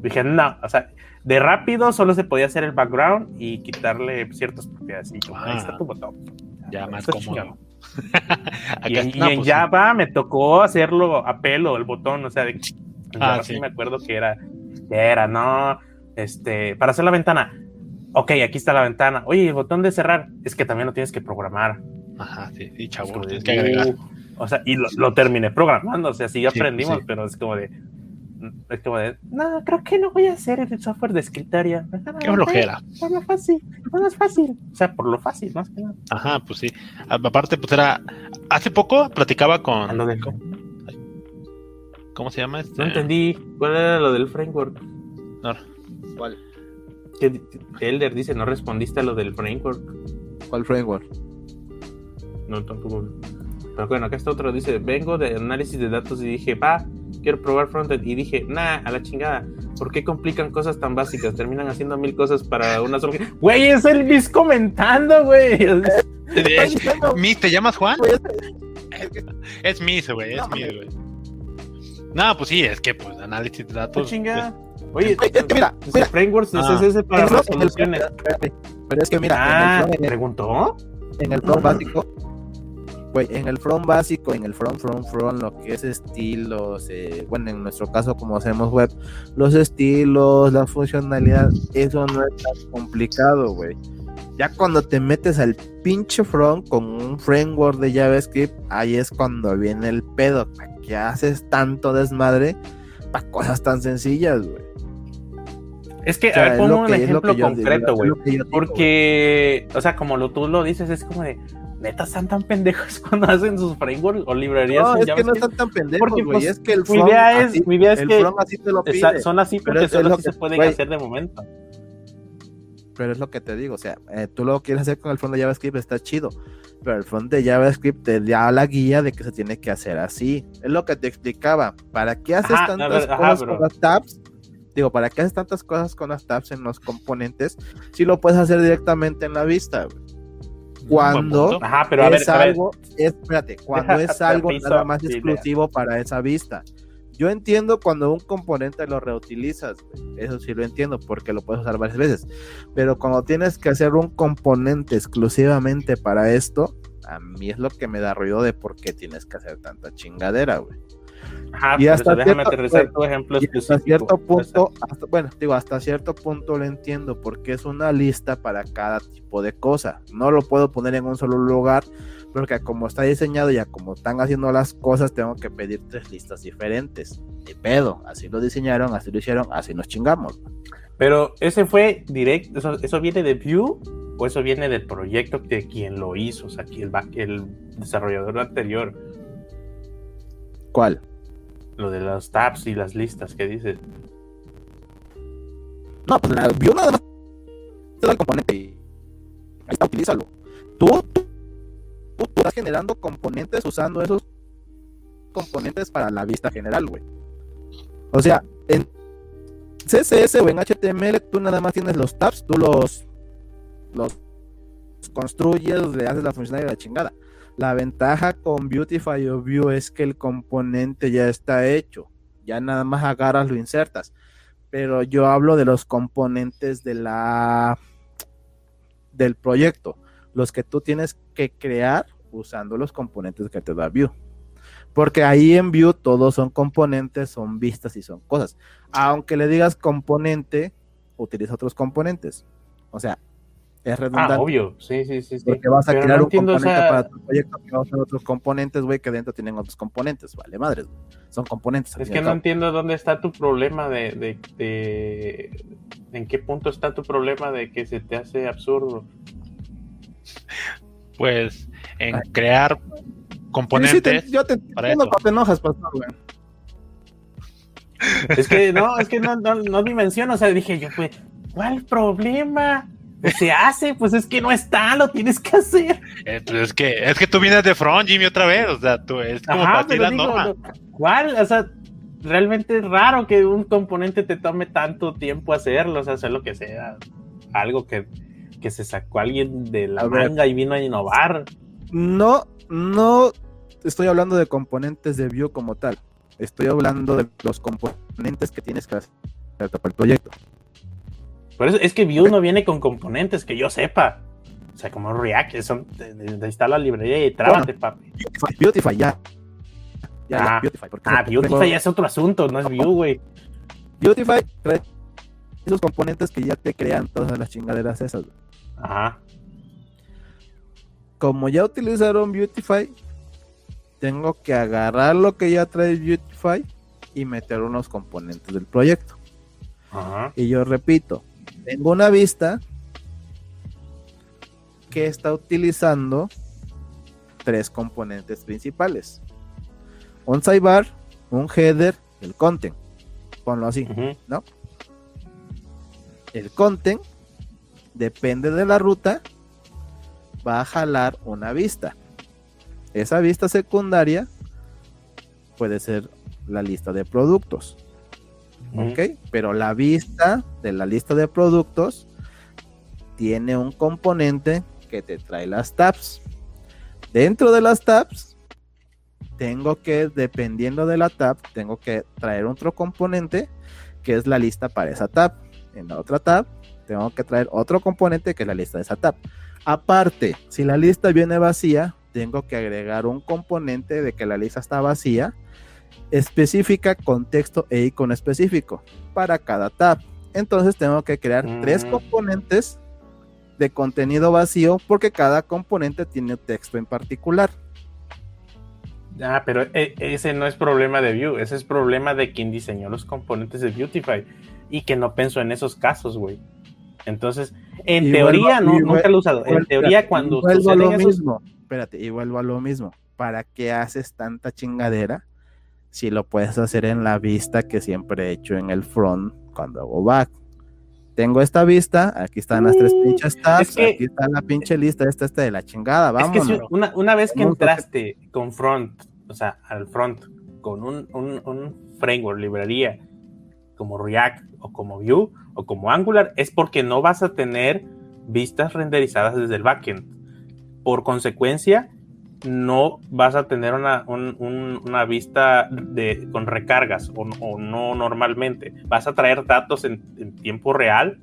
Speaker 3: Dije, no, o sea, de rápido solo se podía hacer el background y quitarle ciertas propiedades. Y ahí está tu botón.
Speaker 2: Ya, más cómodo.
Speaker 3: y, en, pues Java me tocó hacerlo a pelo, el botón, o sea, de, ah, sí. me acuerdo que era, que era, no, este, para hacer la ventana. Ok, aquí está la ventana. Oye, el botón de cerrar es que también lo tienes que programar.
Speaker 2: Ajá, sí, sí, chavo, tienes que agregar.
Speaker 3: O sea, y lo, terminé programando, o sea, sí aprendimos, pero es como de. Es como de, no, creo que no voy a hacer el software de escritorio.
Speaker 2: Qué flojera.
Speaker 3: Por lo fácil, por lo fácil. O sea, por lo fácil, más que nada.
Speaker 2: Ajá, pues sí. Aparte, pues era. Hace poco platicaba con.
Speaker 3: Lo
Speaker 2: ¿Cómo se llama este?
Speaker 3: No entendí. ¿Cuál era lo del framework?
Speaker 2: No. ¿Cuál?
Speaker 3: Que Elder dice, no respondiste a lo del framework.
Speaker 4: ¿Cuál framework?
Speaker 3: no tampoco. Pero bueno, acá está otro, dice, vengo de análisis de datos y dije, va, quiero probar frontend. Y dije, nah, a la chingada, ¿por qué complican cosas tan básicas? Terminan haciendo mil cosas para una sola... Güey, es el Miss comentando, güey.
Speaker 2: ¿Miss te llamas Juan? Es Miss, güey, es Miss, güey. No, pues sí, es que pues análisis de datos.
Speaker 3: chingada. Pues, Oye, mira, mira, frameworks es ese para las soluciones.
Speaker 4: Pero es que mira,
Speaker 3: ah, ¿preguntó?
Speaker 4: En el pro básico güey, en el front básico, en el front, front, front, lo que es estilos, eh, bueno, en nuestro caso, como hacemos web, los estilos, la funcionalidad, eso no es tan complicado, güey. Ya cuando te metes al pinche front con un framework de JavaScript, ahí es cuando viene el pedo. ¿Para qué haces tanto desmadre para cosas tan sencillas, güey?
Speaker 3: Es que, a ver, pongo un ejemplo concreto, güey. Porque, o sea, como lo, tú lo dices, es como de, neta, están tan pendejos cuando hacen sus frameworks o librerías.
Speaker 4: No, es que no están tan pendejos, güey. Pues, es que el
Speaker 3: front, mi idea es, mi idea es que así te lo pide. son así porque solo así se pueden hacer de momento.
Speaker 4: Pero es lo que te digo, o sea, eh, tú lo quieres hacer con el front de JavaScript, está chido. Pero el front de JavaScript te da la guía de que se tiene que hacer así. Es lo que te explicaba. ¿Para qué haces tantas cosas con las tabs? Digo, ¿para qué haces tantas cosas con las tabs en los componentes si lo puedes hacer directamente en la vista? Cuando es algo, espérate, cuando es algo nada más exclusivo para esa vista. Yo entiendo cuando un componente lo reutilizas, eso sí lo entiendo porque lo puedes usar varias veces, pero cuando tienes que hacer un componente exclusivamente para esto, a mí es lo que me da ruido de por qué tienes que hacer tanta chingadera, güey. Y hasta cierto, tu ejemplo hasta cierto punto, bueno, digo, hasta cierto punto lo entiendo porque es una lista para cada tipo de cosa. No lo puedo poner en un solo lugar porque como está diseñado ya como están haciendo las cosas, tengo que pedir tres listas diferentes. De pedo, así lo diseñaron, así lo hicieron, así nos chingamos.
Speaker 3: Pero ese fue directo, eso, eso, viene de Vue o eso viene del proyecto de quien lo hizo, o sea, el, el desarrollador anterior.
Speaker 4: ¿Cuál?
Speaker 3: Lo de las tabs y las listas que dices.
Speaker 4: No, pues la Vue nada más te da el componente y ahí está, utilízalo. Tú, tú tú estás generando componentes usando esos componentes para la vista general, güey. O sea, en CSS o en HTML tú nada más tienes los tabs, tú los, los construyes, le haces la funcionalidad de la chingada. La ventaja con Beautify o Vue es que el componente ya está hecho. Ya nada más agarras, lo insertas. Pero yo hablo de los componentes de la del proyecto los que tú tienes que crear usando los componentes que te da Vue. Porque ahí en Vue todos son componentes, son vistas y son cosas. Aunque le digas componente, utiliza otros componentes. O sea, es redundante. Ah,
Speaker 3: obvio, sí, sí, sí.
Speaker 4: Porque vas a crear un componente para tu proyecto que va a usar otros componentes, güey, que dentro tienen otros componentes. Vale, madres, Son componentes.
Speaker 3: Es que no entiendo dónde está tu problema de, de, de, ¿En qué punto está tu problema de que se te hace absurdo?
Speaker 2: Pues en crear componentes.
Speaker 4: yo te entiendo te enojas, pastor,
Speaker 3: Es que no, es que no, no, no dimensiono, o sea, dije yo, pues, ¿cuál problema? Se hace, pues es que no está, lo tienes que hacer.
Speaker 2: Eh, pues es que, es que tú vienes de front, Jimmy, otra vez, o sea, tú es como para ti la norma.
Speaker 3: ¿Cuál? O sea, realmente es raro que un componente te tome tanto tiempo hacerlo, o sea, hacer lo que sea. Algo que que se sacó alguien de la manga y vino a innovar.
Speaker 4: No, no estoy hablando de componentes de Vue como tal. Estoy hablando de los componentes que tienes que hacer para el proyecto.
Speaker 3: Por eso es que Vue no viene con componentes que yo sepa. O sea, como React, son, está la librería y trábate, papi.
Speaker 4: Beautify, ya.
Speaker 3: Ya, ah, Beautify. Ah, Beautify ya es otro asunto, no es Vue, güey.
Speaker 4: Beautify esos componentes que ya te crean todas las chingaderas esas. Ajá. Como ya utilizaron Beautify, tengo que agarrar lo que ya trae Beautify y meter unos componentes del proyecto. Ajá. Y yo repito, tengo una vista que está utilizando tres componentes principales. Un sidebar, un header, el content. Ponlo así, ¿no? El content depende de la ruta, va a jalar una vista. Esa vista secundaria puede ser la lista de productos. ¿Ok? Pero la vista de la lista de productos tiene un componente que te trae las tabs. Dentro de las tabs, tengo que, dependiendo de la tab, tengo que traer otro componente que es la lista para esa tab. En la otra tab tengo que traer otro componente que es la lista de esa tab. Aparte, si la lista viene vacía, tengo que agregar un componente de que la lista está vacía, específica con texto e icono específico para cada tab. Entonces tengo que crear tres mm. componentes de contenido vacío porque cada componente tiene un texto en particular.
Speaker 3: Ah, pero e, ese no es problema de Vue, ese es problema de quien diseñó los componentes de Beautify y que no pensó en esos casos, güey. Entonces, en teoría, no, nunca lo he usado. En teoría, cuando
Speaker 4: vuelvo a lo mismo, espérate, y vuelvo a lo mismo. ¿Para qué haces tanta chingadera si lo puedes hacer en la vista que siempre he hecho en el front cuando hago back? tengo esta vista, aquí están las tres pinches tabs, aquí está la pinche lista, esta, esta de la chingada, vamos. Es que
Speaker 3: una, una, vez que entraste con front, o sea, al front, con un, un, un, framework, librería, como React o como Vue o como Angular, es porque no vas a tener vistas renderizadas desde el backend. Por consecuencia, no vas a tener una, una vista de, con recargas o, no normalmente. Vas a traer datos en, tiempo real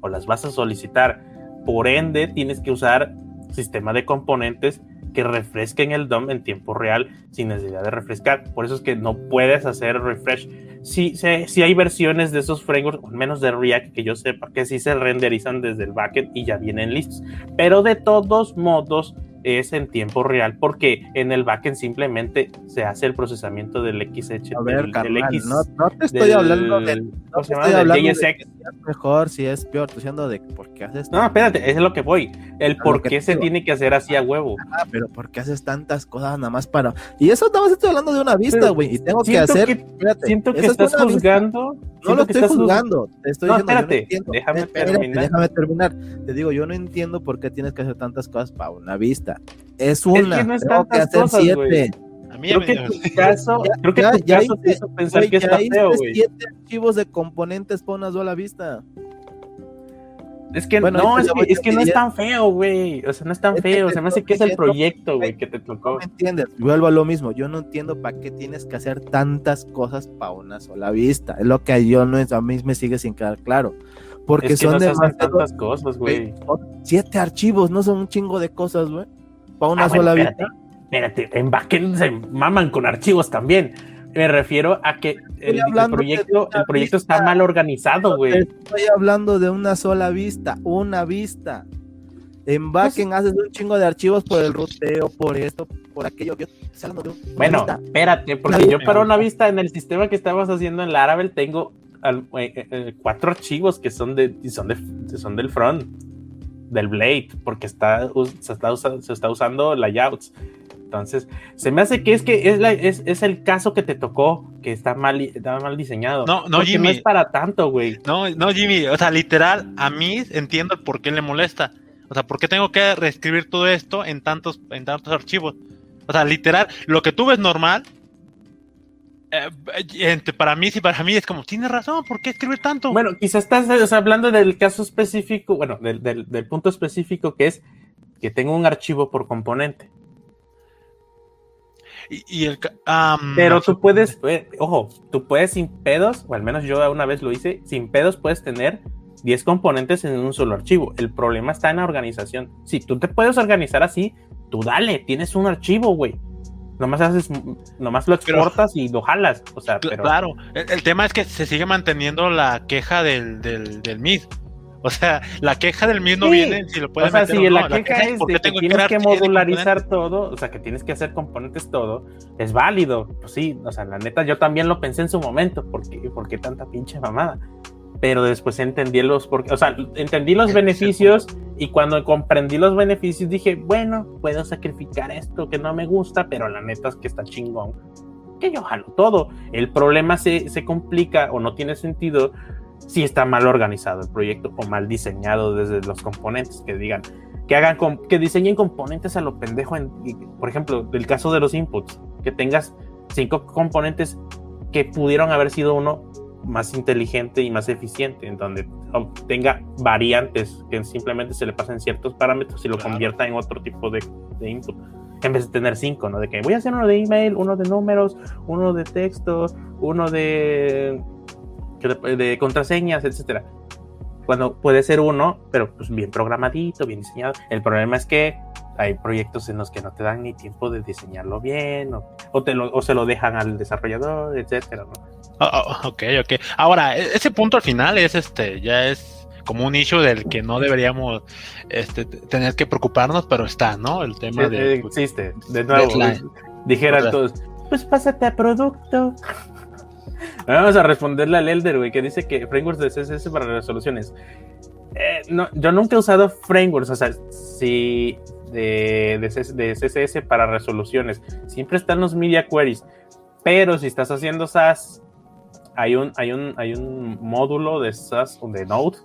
Speaker 3: o las vas a solicitar. Por ende, tienes que usar sistema de componentes que refresquen el DOM en tiempo real sin necesidad de refrescar. Por eso es que no puedes hacer refresh. Si sí, hay versiones de esos frameworks, al menos de React, que yo sepa, que sí se renderizan desde el backend y ya vienen listos. Pero de todos modos, es en tiempo real porque en el backend simplemente se hace el procesamiento del XH.
Speaker 4: A ver, del, X, no, te estoy hablando de, no te estoy hablando de si es mejor, si es peor, estoy diciendo de por qué haces
Speaker 3: No, espérate, es lo que voy. El por qué se tiene que hacer así a huevo.
Speaker 4: Ah, pero por qué haces tantas cosas nada más para Y eso nada más estoy hablando de una vista, güey, y tengo que hacer
Speaker 3: espérate, siento que estás juzgando.
Speaker 4: No lo estoy juzgando, te estoy
Speaker 3: no, espérate, déjame terminar.
Speaker 4: Déjame terminar. Te digo, yo no entiendo por qué tienes que hacer tantas cosas para una vista. Es una, es que no es tengo que hacer cosas, siete.
Speaker 3: A mí creo que en tu caso, creo que ya, tu ya caso hice, te pensar wey, que está feo, güey.
Speaker 4: siete archivos de componentes para una sola vista.
Speaker 3: Es que bueno, no, es que, es que no es tan feo, güey. O sea, no es tan es feo. Que se me hace que es el proyecto, güey, que te tocó. No
Speaker 4: me entiendes. Vuelvo a lo mismo. Yo no entiendo para qué tienes que hacer tantas cosas para una sola vista. Es lo que yo no es, a mí me sigue sin quedar claro. Porque es que son
Speaker 3: no de tantas cosas, güey.
Speaker 4: Siete archivos, no son un chingo de cosas, güey para una ah, sola
Speaker 3: bueno, espérate, Espérate, en backend se maman con archivos también. Me refiero a que el, el proyecto, el proyecto está mal organizado, güey.
Speaker 4: Estoy hablando de una sola vista, una vista. En pues backend haces un chingo de archivos por el ruteo, por esto, por aquello. Yo
Speaker 3: de bueno, espérate, porque yo para una vista en el sistema que estabas haciendo en Laravel tengo al, eh, eh, eh, cuatro archivos que son de, son de son del front del Blade, porque está, se, está, se está usando layouts. Entonces, se me hace que es que es, la, es, es, el caso que te tocó, que está mal, está mal diseñado.
Speaker 2: No, no, Jimmy.
Speaker 3: No es para tanto, güey.
Speaker 2: No, no, Jimmy. O sea, literal, a mí entiendo por qué le molesta. O sea, ¿por qué tengo que reescribir todo esto en tantos, en tantos archivos? O sea, literal, lo que tú ves normal, para mí, sí, para mí es como, tienes razón, ¿por qué escribir tanto?
Speaker 3: Bueno, quizás estás hablando del caso específico, bueno, del, del, punto específico que es que tengo un archivo por componente.
Speaker 2: Y, el,
Speaker 3: Pero tú puedes, eh, ojo, tú puedes sin pedos, o al menos yo una vez lo hice, sin pedos puedes tener 10 componentes en un solo archivo. El problema está en la organización. Si tú te puedes organizar así, tú dale, tienes un archivo, güey nomás haces, nomás lo exportas y lo jalas. O sea, pero...
Speaker 2: Claro, el, tema es que se sigue manteniendo la queja del, del, del MID. O sea, la queja del MID no viene si lo puedes
Speaker 3: O sea, si la, queja es de que tienes que, modularizar todo, o sea, que tienes que hacer componentes todo, es válido. Pues sí, o sea, la neta, yo también lo pensé en su momento. ¿Por qué, ¿Por qué tanta pinche mamada? Pero después entendí los, o sea, entendí los beneficios y cuando comprendí los beneficios dije, bueno, puedo sacrificar esto que no me gusta, pero la neta es que está chingón, que yo jalo todo. El problema se, se complica o no tiene sentido si está mal organizado el proyecto o mal diseñado desde los componentes, que digan, que hagan, que diseñen componentes a lo pendejo, en, por ejemplo, del caso de los inputs, que tengas cinco componentes que pudieron haber sido uno más inteligente y más eficiente, en donde tenga variantes que simplemente se le pasen ciertos parámetros y lo convierta en otro tipo de, input. En vez de tener cinco, ¿no? De que voy a hacer uno de email, uno de números, uno de texto, uno de, de contraseñas, etcétera. cuando puede ser uno, pero pues bien programadito, bien diseñado. El problema es que hay proyectos en los que no te dan ni tiempo de diseñarlo bien, o, te lo, o se lo dejan al desarrollador, etcétera,
Speaker 2: oh, oh, ok, ok. Ahora, e, ese punto al final es este, ya es como un issue del que no deberíamos este, tener que preocuparnos, pero está, ¿no? El tema de.
Speaker 3: Existe, de nuevo. Dijeran todos, pues pásate a producto. Vamos a responderle al Elder, güey, que dice que frameworks de CSS para resoluciones. Eh, no, yo nunca he usado frameworks, o sea, si de, de, CSS para resoluciones. Siempre están los media queries. Pero si estás haciendo SAS, hay un, hay un, hay un módulo de SAS de Node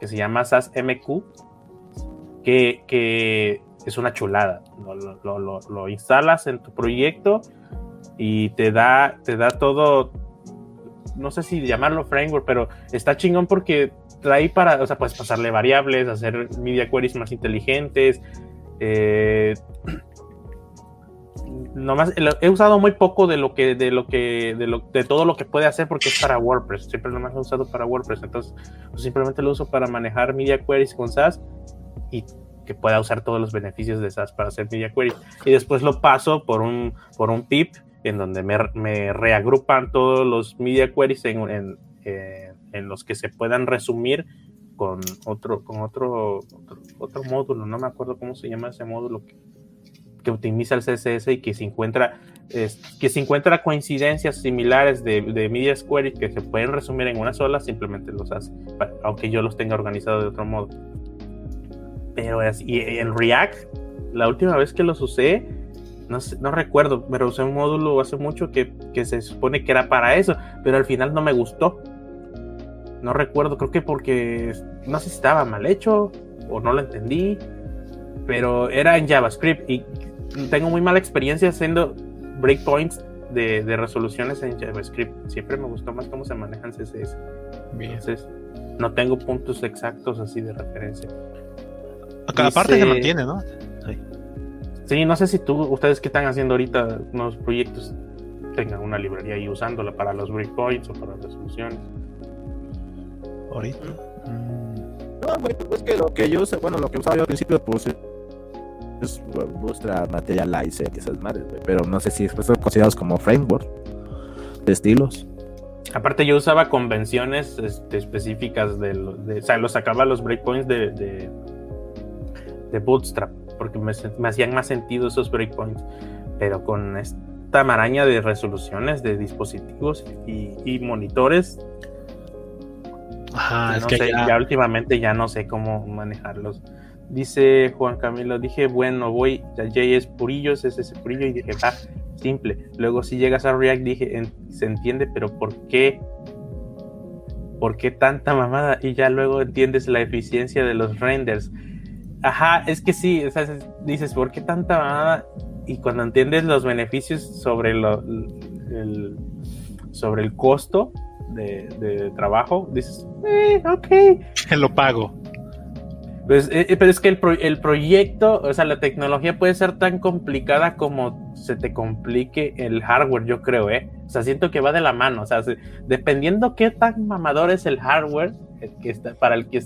Speaker 3: que se llama SAS MQ, que, que es una chulada. Lo, lo, lo, instalas en tu proyecto y te da, te da todo, no sé si llamarlo framework, pero está chingón porque trae para, o sea, puedes pasarle variables, hacer media queries más inteligentes, eh, nomás he usado muy poco de lo que de lo que de, lo, de todo lo que puede hacer porque es para WordPress. Siempre nomás he usado para WordPress. Entonces pues, simplemente lo uso para manejar media queries con SAS y que pueda usar todos los beneficios de SAS para hacer media queries y después lo paso por un por un pip en donde me, reagrupan todos los media queries en, eh, en los que se puedan resumir con otro, con otro, otro, módulo, no me acuerdo cómo se llama ese módulo que, que optimiza el CSS y que se encuentra que se encuentra coincidencias similares de, de media queries que se pueden resumir en una sola, simplemente los hace, aunque yo los tenga organizados de otro modo. Pero es, y en React, la última vez que los usé, no, no recuerdo, pero usé un módulo hace mucho que, que se supone que era para eso, pero al final no me gustó no recuerdo, creo que porque no sé si estaba mal hecho o no lo entendí, pero era en JavaScript y tengo muy mala experiencia haciendo breakpoints de, resoluciones en JavaScript. Siempre me gustó más cómo se manejan CSS. Entonces, no tengo puntos exactos así de referencia.
Speaker 2: A cada parte se mantiene, ¿no?
Speaker 3: Sí. no sé si tú, ustedes que están haciendo ahorita unos proyectos tengan una librería y usándola para los breakpoints o para resoluciones
Speaker 2: ahorita.
Speaker 4: No, güey, pues que lo que yo sé, bueno, lo que usaba yo al principio, pues materializer y esas madres, pero no sé si son considerados como framework de estilos.
Speaker 3: Aparte yo usaba convenciones este, específicas de, de, o sea, los sacaba los breakpoints de, de, de Bootstrap, porque me, me, hacían más sentido esos breakpoints, pero con esta maraña de resoluciones de dispositivos y, y monitores, es que ya... últimamente ya no sé cómo manejarlos. Dice Juan Camilo, dije, bueno, voy a JS Purillos, es ese Purillo, y dije, va, simple. Luego si llegas a React, dije, se entiende, pero ¿por qué? ¿Por qué tanta mamada? Y ya luego entiendes la eficiencia de los renders. Ajá, es que sí, dices, ¿por qué tanta mamada? Y cuando entiendes los beneficios sobre, lo, el, sobre el costo, de, trabajo, dices, eh, ok.
Speaker 2: Lo pago.
Speaker 3: Pues, eh, eh, pero es que el, el, proyecto, o sea, la tecnología puede ser tan complicada como se te complique el hardware, yo creo, ¿eh? O sea, siento que va de la mano, o sea, dependiendo qué tan mamador es el hardware que está, para el que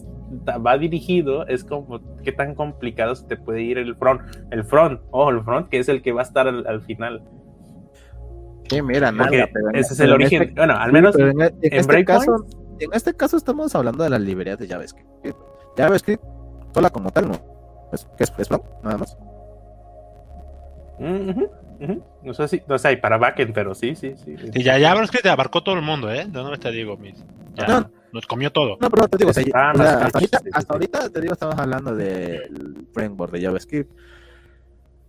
Speaker 3: va dirigido, es como qué tan complicado se te puede ir el front, el front, oh, el front, que es el que va a estar al final.
Speaker 4: Sí, mira, nada,
Speaker 3: ese es el origen. Este bueno, al menos
Speaker 4: en, este caso, en este caso estamos hablando de las librerías de JavaScript. JavaScript sola como tal, ¿no? Es, es, es nada más.
Speaker 3: No sé si, no sé, para backend, pero sí, sí, sí.
Speaker 2: sí ya JavaScript abarcó todo el mundo, ¿eh? ¿De dónde te digo, mis? Ya, nos comió todo.
Speaker 4: No, pero te digo, hasta, ahorita, hasta ahorita te digo, estamos hablando del framework de JavaScript.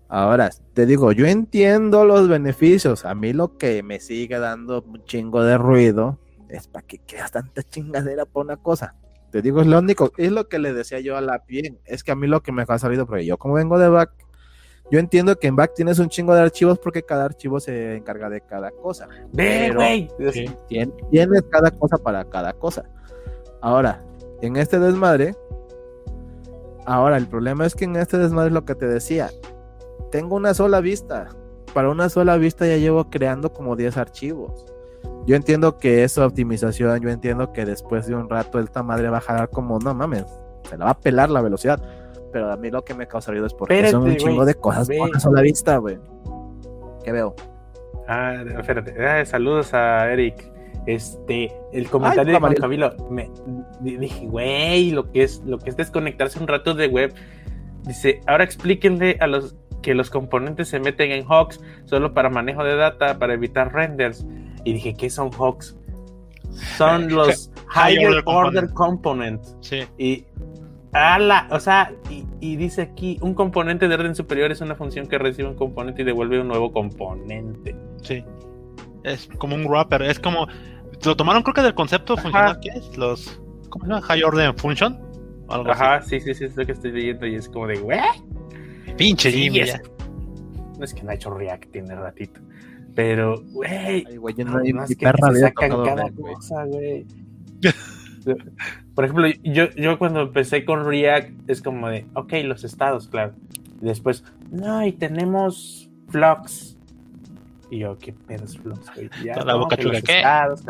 Speaker 4: Ahora, te digo, yo entiendo los beneficios. A mí lo que me sigue dando un chingo de ruido es para que quedas tanta chingadera por una cosa. Te digo, es lo único, es lo que le decía yo a la bien. Es que a mí lo que me ha salido, porque yo como vengo de back, yo entiendo que en back tienes un chingo de archivos porque cada archivo se encarga de cada cosa. Pero tienes cada cosa para cada cosa. Ahora, en este desmadre, ahora el problema es que en este desmadre es lo que te decía, tengo una sola vista. Para una sola vista ya llevo creando como 10 archivos. Yo entiendo que es optimización, yo entiendo que después de un rato esta madre va a jalar como, no mames, se la va a pelar la velocidad. Pero a mí lo que me causa ruido es porque son un chingo de cosas buenas a la vista, güey. ¿Qué veo?
Speaker 3: Ah, espérate. Ah, saludos a Eric. Este, el comentario de Juan Camilo, me dije, güey, lo que es, lo que es desconectarse un rato de web. Dice, ahora explíquenle a los que los componentes se meten en Hawks solo para manejo de data, para evitar renders. Y dije, ¿qué son Hawks? Son los Higher Order Components. Sí. Y ala, o sea, y, dice aquí, un componente de orden superior es una función que recibe un componente y devuelve un nuevo componente.
Speaker 2: Sí. Es como un wrapper, es como lo tomaron creo que del concepto funcional que es los ¿cómo se llama? High Order Function.
Speaker 3: Ajá, sí, sí, sí, es lo que estoy leyendo y es como de, ¿güey?
Speaker 2: Pinche Jimmy.
Speaker 3: No es que no ha hecho React, tiene ratito. Pero, güey.
Speaker 4: es que se sacan cada cosa,
Speaker 3: güey. Por ejemplo, yo, yo cuando empecé con React es como de, ok, los estados, claro. Y después, no, y tenemos Flux. Y yo, ¿qué pedos Flux?
Speaker 2: Ya, la boca ¿qué?
Speaker 3: Estados,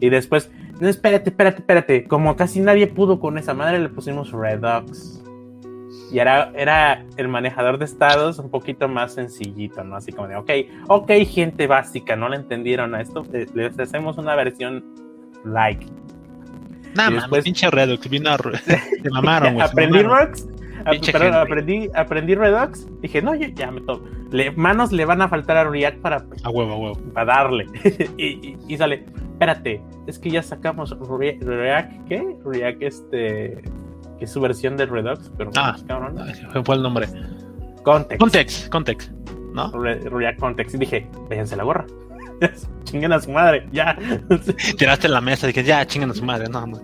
Speaker 3: Y después, no, espérate, espérate, espérate. Como casi nadie pudo con esa madre, le pusimos Redux y era, era el manejador de estados un poquito más sencillito, ¿no? Así como de, ok, ok, gente básica, no le entendieron a esto, les hacemos una versión like.
Speaker 2: Nada más, pinche Redux, vino a... Te mamaron,
Speaker 3: güey. Aprendí Redux, perdón, aprendí, aprendí Redux, dije, no, ya, me toco. manos le van a faltar a React para...
Speaker 2: A huevo, a huevo.
Speaker 3: Para darle. y, y, sale, espérate, es que ya sacamos React, ¿qué? React, este es su versión de Redux, pero
Speaker 2: ah, cabrón. fue el nombre.
Speaker 3: Context.
Speaker 2: Context, Context, ¿no?
Speaker 3: React Context. Y dije, véanse la gorra. chinguen a su madre, ya.
Speaker 2: Tiraste en la mesa dije, ya, chinguen a su madre, no, no.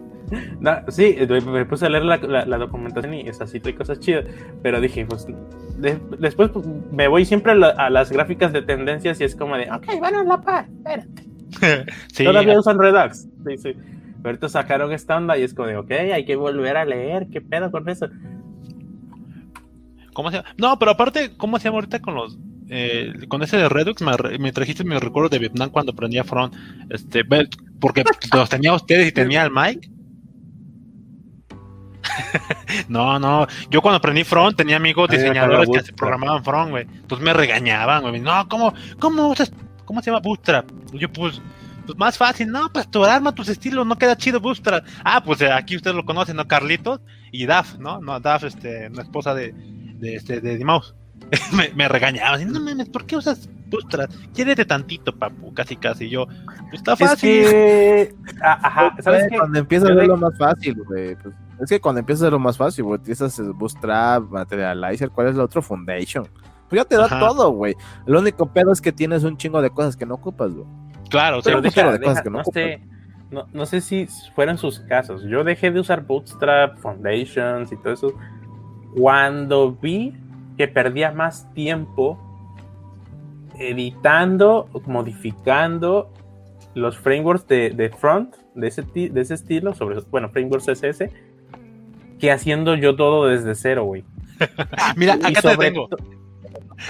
Speaker 3: sí, me puse a leer la, documentación y es así, hay cosas chidas. Pero dije, pues, después pues, me voy siempre a, las gráficas de tendencias y es como de, ok, bueno, la paz, espérate. sí, Todavía usan Redux. Sí, sí. Pero ahorita sacaron esta onda y es como de, ok, hay que volver a leer, ¿qué pedo con eso?
Speaker 2: ¿Cómo se llama? No, pero aparte, ¿cómo se llama ahorita con los eh, con ese de Redux me, trajiste mi recuerdo de Vietnam cuando aprendía Front, este, porque los tenía ustedes y tenía el Mike. no, no, yo cuando aprendí Front tenía amigos diseñadores que se programaban Front, güey. Entonces me regañaban, güey. No, ¿cómo, cómo usas, cómo se llama Bootstrap? Yo pues, pues más fácil, no, pues tu arma, tus estilos, no queda chido Bootstrap. Ah, pues eh, aquí ustedes lo conocen, ¿no? Carlitos y Daf, ¿no? No, Daf, este, una esposa de, de, este, de Dimaus. me, me regañaban, no mames, ¿por qué usas Bootstrap? Quiérete tantito, papu, casi casi. yo, pues está fácil.
Speaker 4: Es que... Ajá, ¿sabes qué? Cuando empiezas a ver lo más fácil, güey, pues, es que cuando empiezas a ver lo más fácil, güey, utilizas Bootstrap, Materializer, ¿cuál es el otro? Foundation. Pues ya te da todo, güey. El único pedo es que tienes un chingo de cosas que no ocupas, güey.
Speaker 2: Claro,
Speaker 3: pero no, sé, no, sé si fueron sus casos. Yo dejé de usar Bootstrap, Foundations y todo eso cuando vi que perdía más tiempo editando, modificando los frameworks de, front de ese, de ese estilo, sobre bueno, frameworks CSS, que haciendo yo todo desde cero, güey.
Speaker 2: mira, acá te tengo.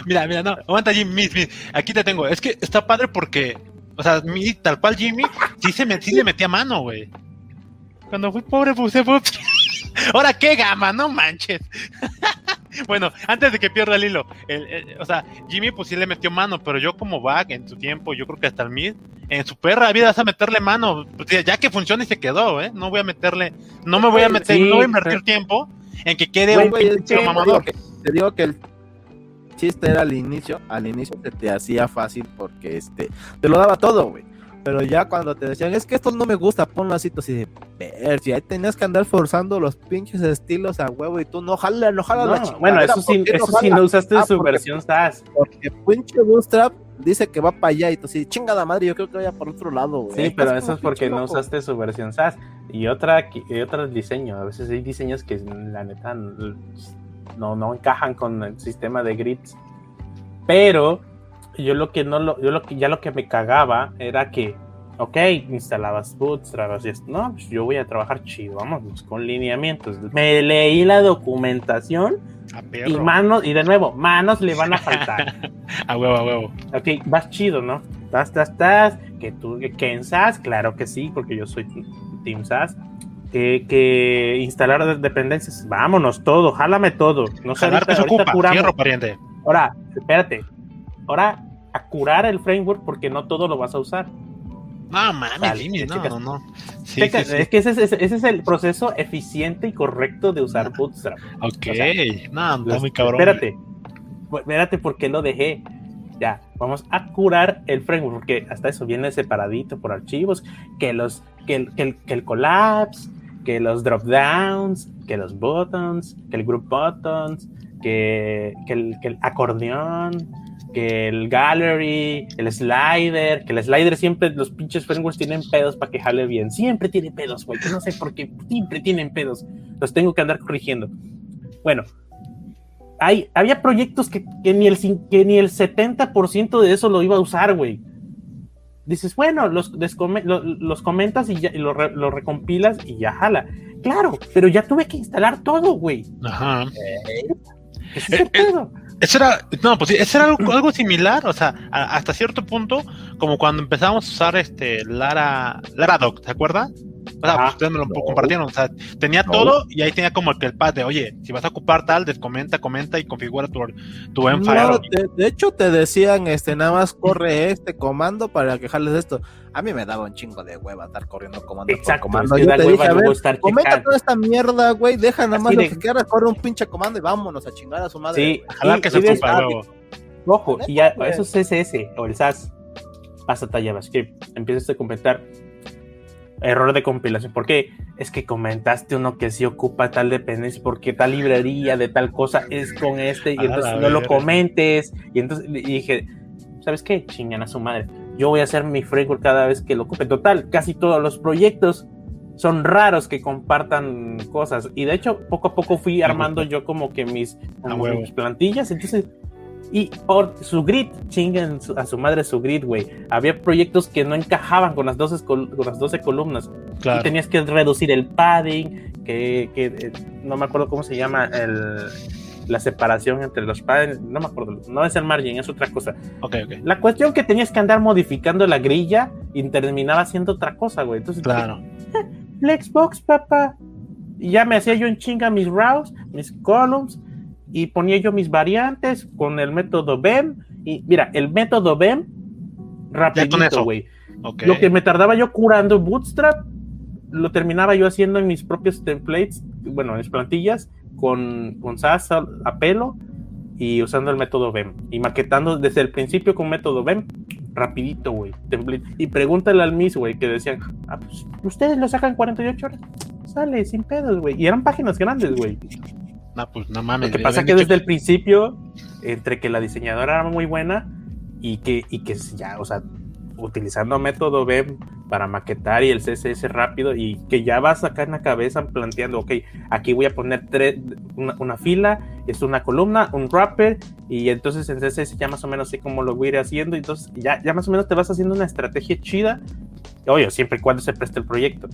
Speaker 2: Mira, mira, no, aguanta Jimmy, aquí te tengo. Es que está padre porque o sea, mi, tal cual Jimmy, sí, se me, sí le metía mano, güey. Cuando fui pobre, puse fue... Ahora qué gama, no manches. bueno, antes de que pierda el hilo, o sea, Jimmy pues sí le metió mano, pero yo como back en su tiempo, yo creo que hasta el mid, en su perra vida vas a meterle mano, pues, ya que funciona y se quedó, ¿eh? No voy a meterle, no me voy a meter, no voy a invertir tiempo en que quede un
Speaker 4: mamador. Te digo que el chiste era al inicio, al inicio se te hacía fácil porque este, te lo daba todo, güey. Pero ya cuando te decían, es que esto no me gusta, ponlo así, tú así de, ver, si ahí tenías que andar forzando los pinches estilos a huevo y tú no jala, no jala la
Speaker 3: chingada. Bueno, eso sí, eso sí no usaste ah, su versión SAS.
Speaker 4: Porque pinche Bootstrap dice que va para allá y tú sí, chingada madre, yo creo que vaya por otro lado, güey.
Speaker 3: Sí, pero eso es porque no usaste su versión SAS. Y otra, y otro diseño, a veces hay diseños que la neta no, no encajan con el sistema de grids. Pero yo lo que no lo, yo lo que ya lo que me cagaba era que, ok, instalabas Bootstrap, y esto, no, pues yo voy a trabajar chido, vamos con lineamientos. Me leí la documentación y manos, y de nuevo, manos le van a faltar.
Speaker 2: a huevo, a huevo.
Speaker 3: Ok, vas chido, ¿no? tas, tas, tas, que tú, que en SAS, claro que sí, porque yo soy Team SAS, que, que instalar dependencias, vámonos todo, jálame todo.
Speaker 2: No sé, ahorita, que ocupa, curamos. pariente.
Speaker 3: Ahora, espérate, ahora a curar el framework porque no todo lo vas a usar.
Speaker 2: No mames, no, no, no.
Speaker 3: Es que ese, ese, es el proceso eficiente y correcto de usar Bootstrap.
Speaker 2: Ok, no, no, muy cabrón.
Speaker 3: Espérate, espérate, ¿por qué lo dejé? Ya, vamos a curar el framework, porque hasta eso viene separadito por archivos, que los, que el, que el, que el collapse, que los drop downs, que los buttons, que el group buttons, que, que, el, que el acordeón, que el gallery, el slider, que el slider siempre, los pinches frameworks tienen pedos para que jale bien. Siempre tiene pedos, güey. no sé por qué, siempre tienen pedos. Los tengo que andar corrigiendo. Bueno, hay, había proyectos que, ni el, que ni el 70% de eso lo iba a usar, güey. Dices, bueno, los, los comentas y, ya, lo, recompilas y ya jala. Claro, pero ya tuve que instalar todo, güey.
Speaker 2: Ajá. Eh, es el pedo? Eso era, no, pues eso era algo, algo similar, o sea, hasta cierto punto, como cuando empezamos a usar este Lara, Laradoc, ¿te acuerdas? O sea, pues ustedes me lo compartieron. O sea, tenía todo y ahí tenía como que el pad de, oye, si vas a ocupar tal, descomenta, comenta y configura tu, tu
Speaker 4: no, de, hecho, te decían, este, nada más corre este comando para que jales esto. A mí me daba un chingo de hueva estar corriendo comando
Speaker 3: Exacto,
Speaker 4: por comando.
Speaker 3: Yo te dije, a ver,
Speaker 4: comenta toda esta mierda, güey, deja nada más lo que quieras, corre un pinche comando y vámonos a chingar a su madre.
Speaker 3: Sí, a que se ocupa luego. Ojo, y ya, eso es CSS o el SAS. Pasa a JavaScript. Empiezas a comentar error de compilación. Porque es que comentaste uno que sí ocupa tal dependencia, porque tal librería de tal cosa es con este, y entonces no lo comentes. Y entonces dije, ¿sabes qué? Chingan a su madre. Yo voy a hacer mi framework cada vez que lo ocupe. Total, casi todos los proyectos son raros que compartan cosas. Y de hecho, poco a poco fui armando yo como que mis, mis plantillas. Entonces, y por su grid, chingan a su madre su grid, güey. Había proyectos que no encajaban con las 12, con las 12 columnas. Y tenías que reducir el padding, que, que eh, no me acuerdo cómo se llama el, la separación entre los paddings. No me acuerdo. No es el margin, es otra cosa.
Speaker 2: Okay, okay.
Speaker 3: La cuestión que tenías que andar modificando la grilla y terminaba siendo otra cosa, güey. Entonces,
Speaker 2: claro.
Speaker 3: Flexbox, papá. Y ya me hacía yo en chinga mis rows, mis columns y ponía yo mis variantes con el método BEM. Y mira, el método BEM, rapidito, güey. Lo que me tardaba yo curando Bootstrap, lo terminaba yo haciendo en mis propios templates, bueno, en mis plantillas, con, con SAS a, pelo y usando el método BEM. Y maquetando desde el principio con método BEM, rapidito, güey. Y pregúntale al Miss, güey, que decían, ah, pues, ustedes lo sacan 48 horas. Sale, sin pedos, güey. Y eran páginas grandes, güey.
Speaker 2: No, pues no mames.
Speaker 3: Lo que pasa que desde el principio, entre que la diseñadora era muy buena y que, y que ya, o sea, utilizando método BEM para maquetar y el CSS rápido y que ya vas acá en la cabeza planteando, ok, aquí voy a poner tres, una, fila, es una columna, un wrapper y entonces en CSS ya más o menos sé cómo lo voy a ir haciendo, entonces ya, ya más o menos te vas haciendo una estrategia chida, obvio, siempre y cuando se preste el proyecto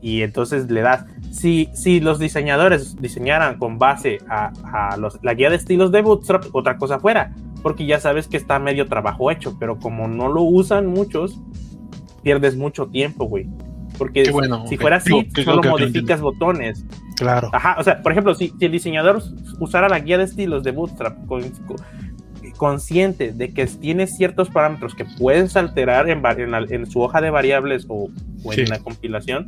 Speaker 3: y entonces le das. Si, si los diseñadores diseñaran con base a, los, la guía de estilos de Bootstrap, otra cosa fuera, porque ya sabes que está medio trabajo hecho, pero como no lo usan muchos, pierdes mucho tiempo, güey. Porque si fuera así, solo modificas botones.
Speaker 2: Claro.
Speaker 3: Ajá, o sea, por ejemplo, si, el diseñador usara la guía de estilos de Bootstrap consciente de que tiene ciertos parámetros que puedes alterar en, en, su hoja de variables o, en la compilación,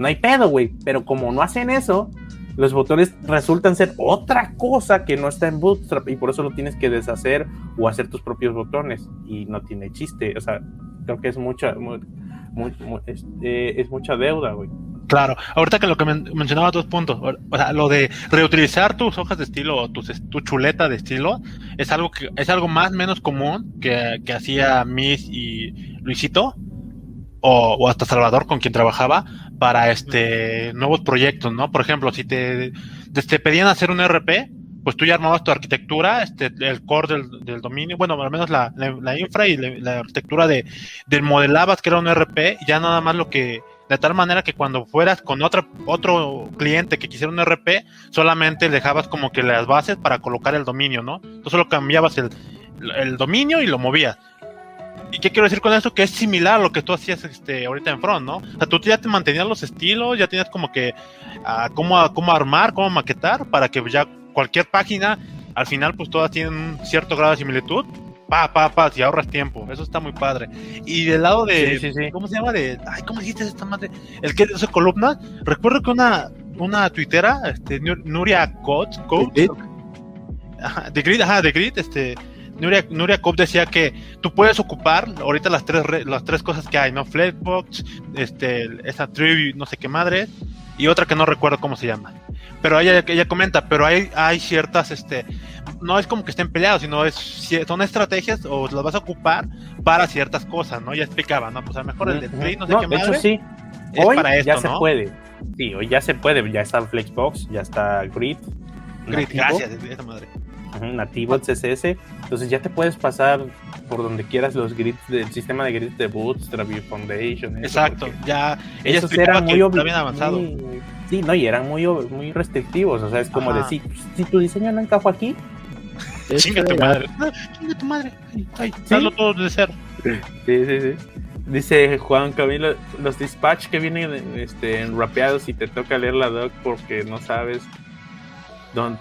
Speaker 3: no hay pedo, güey. Pero como no hacen eso, los botones resultan ser otra cosa que no está en Bootstrap y por eso lo tienes que deshacer o hacer tus propios botones y no tiene chiste. O sea, creo que es mucha, este, es mucha deuda, güey.
Speaker 2: Claro, ahorita que lo que mencionaba dos puntos, o sea, lo de reutilizar tus hojas de estilo o tu, tu chuleta de estilo es algo que es algo más menos común que, que hacía Miss y Luisito o, hasta Salvador con quien trabajaba para este nuevos proyectos, ¿no? Por ejemplo, si te, te pedían hacer un RP, pues tú ya armabas tu arquitectura, este, el core del, del dominio, bueno, al menos la, la, infra y la, arquitectura de, del modelabas que era un RP, ya nada más lo que, de tal manera que cuando fueras con otra, otro cliente que quisiera un RP, solamente dejabas como que las bases para colocar el dominio, ¿no? Tú solo cambiabas el, el dominio y lo movías ¿Y qué quiero decir con esto? Que es similar a lo que tú hacías este, ahorita en Front, ¿no? O sea, tú ya te mantenías los estilos, ya tenías como que uh, cómo, cómo armar, cómo maquetar, para que ya cualquier página, al final, pues todas tienen un cierto grado de similitud. Pa, pa, pa, si ahorras tiempo. Eso está muy padre. Y del lado de.
Speaker 3: Sí, sí, sí.
Speaker 2: ¿Cómo se llama? De. Ay, ¿cómo dijiste esta madre? El que es columna. Recuerdo que una, una tuitera, este, Nuria Coates, de Grid, ajá, de Grid, este. Nuria, Nuria decía que tú puedes ocupar ahorita las tres las tres cosas que hay, ¿no? Flexbox, este, esa trivia, no sé qué madre, y otra que no recuerdo cómo se llama. Pero ella, ella comenta, pero hay, hay ciertas, este, no es como que estén peleados, sino es, son estrategias o las vas a ocupar para ciertas cosas, ¿no? Ya explicaba, ¿no? Pues a lo mejor el de Trade, no sé
Speaker 3: no,
Speaker 2: qué
Speaker 3: de
Speaker 2: madre,
Speaker 3: hecho, sí.
Speaker 2: es
Speaker 3: Hoy
Speaker 2: para esto,
Speaker 3: ya se
Speaker 2: ¿no?
Speaker 3: puede. Sí, hoy ya se puede. Ya está Flexbox, ya está Grid.
Speaker 2: Grid,
Speaker 3: nativo,
Speaker 2: gracias, esa madre.
Speaker 3: Nativo en CSS. Entonces ya te puedes pasar por donde quieras los grids del sistema de grids de Bootstrap y Foundation. eso,
Speaker 2: Exacto, ya explicaba
Speaker 3: eran muy, muy- Sí, no, y eran muy, muy restrictivos. O sea, es como
Speaker 2: Ajá.
Speaker 3: decir, si tu diseño no encajó aquí,
Speaker 2: Chinga tu madre. Ah, Chinga tu madre. Ay, ay, hazlo todo desde cero.
Speaker 3: Sí, sí, sí. Dice Juan Camilo, los dispatch que vienen este, rapeados y te toca leer la doc porque no sabes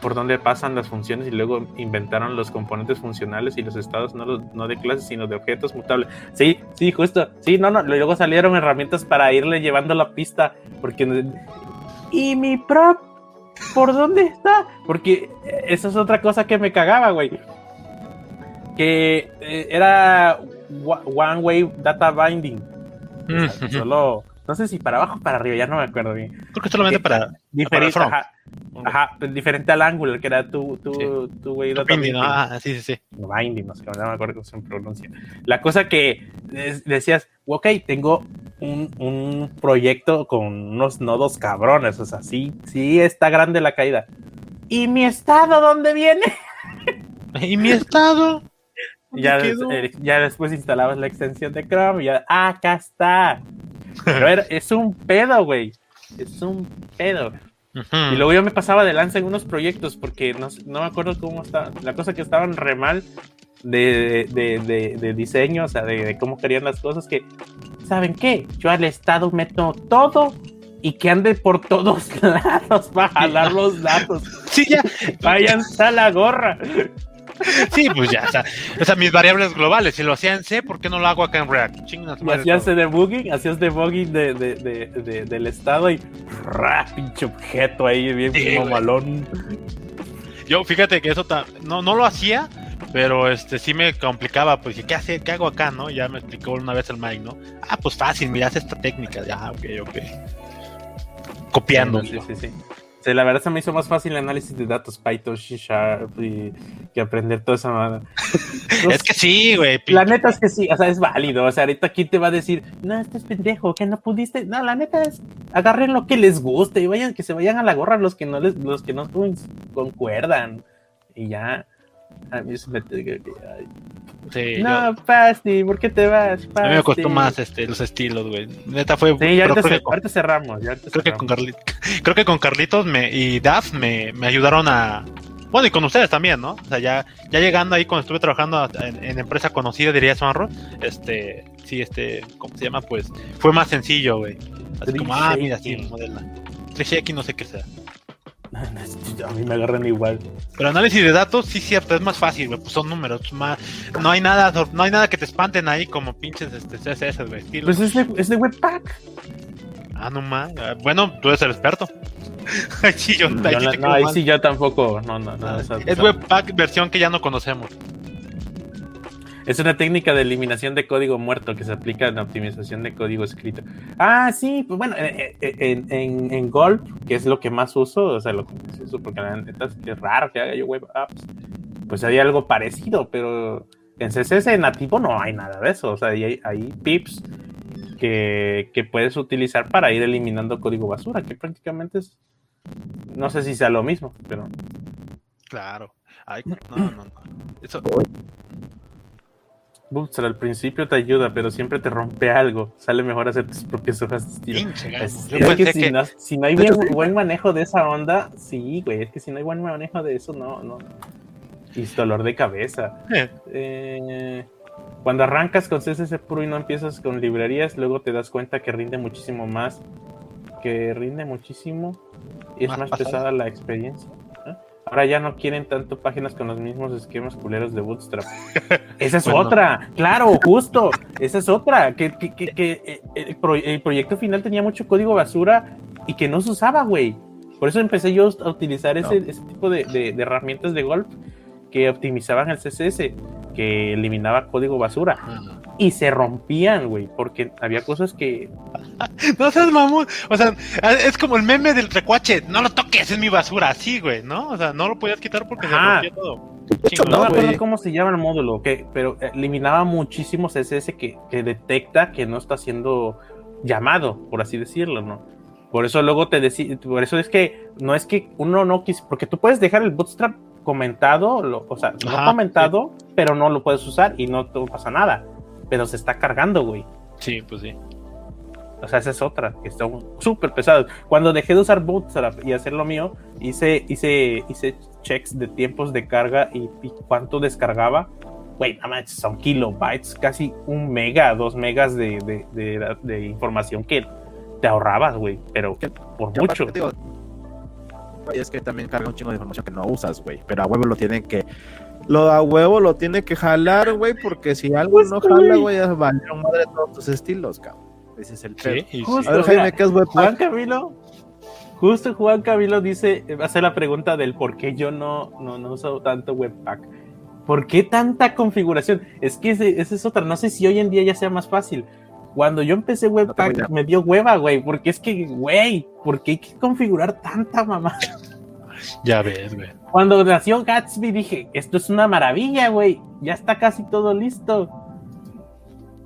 Speaker 3: por dónde pasan las funciones y luego inventaron los componentes funcionales y los estados no, los- no de clases sino de objetos mutables. Sí, sí, justo. Sí, no, no. Luego salieron herramientas para irle llevando la pista porque... ¿Y mi prop? ¿Por dónde está? Porque eh, esa es otra cosa que me cagaba, güey que eh, era One Way Data Binding. O sea,
Speaker 2: Ujú.
Speaker 3: Solo, no sé si para abajo o para arriba, ya no me acuerdo bien.
Speaker 2: Creo que solamente para.
Speaker 3: Diferente, ajá, ajá, pues, diferente al ángulo, que era tu, tu,
Speaker 2: Sí.
Speaker 3: tu way Data
Speaker 2: Binding. ¿no? Ah, sí, sí, sí.
Speaker 3: Binding, no sé, no me acuerdo cómo se pronuncia. La cosa que decías, ok, tengo un, un proyecto con unos nodos cabrones, o sea, sí, sí está grande la caída. ¿Y mi estado dónde viene?
Speaker 2: ¿Y mi estado? ¿Dónde
Speaker 3: ya, eh, ya después instalabas la extensión de Chrome y ya, ah, acá está. Pero era- es un pedo, güey. Es un pedo. Y luego yo me pasaba de lanza en unos proyectos porque no, no me acuerdo cómo está. La cosa que estaban re mal de, de, de- de diseño, o sea, de, cómo querían las cosas, que, ¿saben qué? Yo al estado meto todo y que ande por todos lados para jalar los datos.
Speaker 2: Sí, ya.
Speaker 3: Váyanse a la gorra.
Speaker 2: Sí, pues ya. O sea, o sea, mis variables globales. Si lo hacía en C, ¿por qué no lo hago acá en React? Chingas
Speaker 3: hacías debugging, hacías debugging de, de, de, de- del estado y ¡ra! pinche objeto ahí bien
Speaker 2: Sí, güey.
Speaker 3: mamalón.
Speaker 2: Yo, fíjate que eso ta- no, no lo hacía, pero este sí me complicaba. Pues, ¿qué, hace, ¿qué hago acá, no? Ya me explicó una vez el Mike, ¿no? Ah, pues fácil, mira, esta técnica. Ya, ok, ok. Copiando.
Speaker 3: Sí, sí, sí. Sí, la verdad se me hizo más fácil el análisis de datos Python, C Sharp y que aprender toda esa madre.
Speaker 2: Es que sí, güey.
Speaker 3: La neta es que sí, o sea, es válido. O sea, ahorita quién te va a decir, no, este es pendejo, que no pudiste. No, la neta es agarren lo que les guste y vayan, que se vayan a la gorra los que no les, los que no con- concuerdan. Y ya. A mí se me
Speaker 2: Sí, yo-
Speaker 3: No, Pasti, ¿por qué te vas?
Speaker 2: a mí me costó
Speaker 3: Pasti?
Speaker 2: más este, los estilos, güey. Neta fue.
Speaker 3: Sí, ya ahorita,
Speaker 2: que con,
Speaker 3: cerramos. Ya ahorita
Speaker 2: creo que
Speaker 3: cerramos.
Speaker 2: con Carlitos, creo que con Carlitos me, y Daf me, me ayudaron a. Bueno, y con ustedes también, ¿no? O sea, ya, ya llegando ahí cuando estuve trabajando en, en empresa conocida, diría Smarro, este, sí, este, ¿cómo se llama? Pues fue más sencillo, güey. Así como, ah, mira, sí, modela. 3X no sé qué sea.
Speaker 3: A mí me agarran igual.
Speaker 2: Pero análisis de datos, sí, cierto, es más fácil, güey, pues son números, más, no hay nada, no hay nada que te espanten ahí como pinches este, CSS, güey.
Speaker 3: Pues es de, es de Webpack.
Speaker 2: Ah, no más. Bueno, tú eres el experto. Sí, yo, ahí
Speaker 3: Yo
Speaker 2: sí
Speaker 3: no, ahí sí yo tampoco. No, no, no.
Speaker 2: Ah, es Webpack versión que ya no conocemos.
Speaker 3: Es una técnica de eliminación de código muerto que se aplica en la optimización de código escrito. Ah, sí, pues bueno, eh, eh, en, en, en Golf, que es lo que más uso, o sea, lo que más uso, porque la neta es que es raro que haga yo web apps, pues hay algo parecido, pero en CSS nativo no hay nada de eso, o sea, hay, hay pips que, que puedes utilizar para ir eliminando código basura, que prácticamente es, no sé si sea lo mismo, pero
Speaker 2: Claro. Ay, no, no, no. Eso,
Speaker 3: Bootstrap al principio te ayuda, pero siempre te rompe algo. Sale mejor hacer tus propias hojas de estilo. Es,
Speaker 2: Yo
Speaker 3: que, si,
Speaker 2: que.
Speaker 3: no, si no hay bien- buen manejo de esa onda, sí, güey, es que si no hay buen manejo de eso, no, no. Y es dolor de cabeza.
Speaker 2: Eh,
Speaker 3: Eh, Cuando arrancas con CSS puro y no empiezas con librerías, luego te das cuenta que rinde muchísimo más, que rinde muchísimo y es más, pesada la experiencia. Ahora ya no quieren tanto páginas con los mismos esquemas culeros de Bootstrap. Esa es otra, claro, justo. Esa es otra. Que, que, que, eh, el, proyecto final tenía mucho código basura y que no se usaba, güey. Por eso empecé yo a utilizar ese, ese tipo de, de, de herramientas de golf que optimizaban el CSS que eliminaba código basura. Y se rompían, güey, porque había cosas que.
Speaker 2: no seas mamón. O sea, es como el meme del recuache. No lo toques, es mi basura. Así, güey, ¿no? O sea, no lo podías quitar porque se rompía todo.
Speaker 3: no me acuerdo cómo se llama el módulo, que, pero eliminaba muchísimo CSS que, que detecta que no está siendo llamado, por así decirlo, ¿no? Por eso luego te decía, por eso es que no es que uno no quise, porque tú puedes dejar el bootstrap comentado, lo, o sea, no comentado, pero no lo puedes usar y no te pasa nada. Pero se está cargando, güey.
Speaker 2: Sí, pues sí.
Speaker 3: O sea, esa es otra, que son súper pesados. Cuando dejé de usar Bootstrap y hacer lo mío, hice, hice, hice checks de tiempos de carga y, cuánto descargaba. Güey, nada más son kilobytes, casi un mega, dos megas de, de, de, información que te ahorrabas, güey, pero por mucho
Speaker 4: es que también carga un chingo de información que no usas, güey. Pero a huevo lo tienen que. Lo a huevo lo tiene que jalar, güey, porque si algo pues, no jala, güey, ya valieron madre todos tus estilos, cabrón. Ese es el pedo.
Speaker 3: Justo, a ver, Jaime, ¿qué es Webpack? Juan Camilo, justo Juan Camilo dice, va a hacer la pregunta del por qué yo no, no, no uso tanto Webpack. ¿Por qué tanta configuración? Es que esa es otra. No sé si hoy en día ya sea más fácil. Cuando yo empecé Webpack me dio hueva, güey, porque es que, güey, ¿por qué hay que configurar tanta mamá?
Speaker 2: Ya ves, güey.
Speaker 3: Cuando nació Gatsby dije, esto es una maravilla, güey, ya está casi todo listo.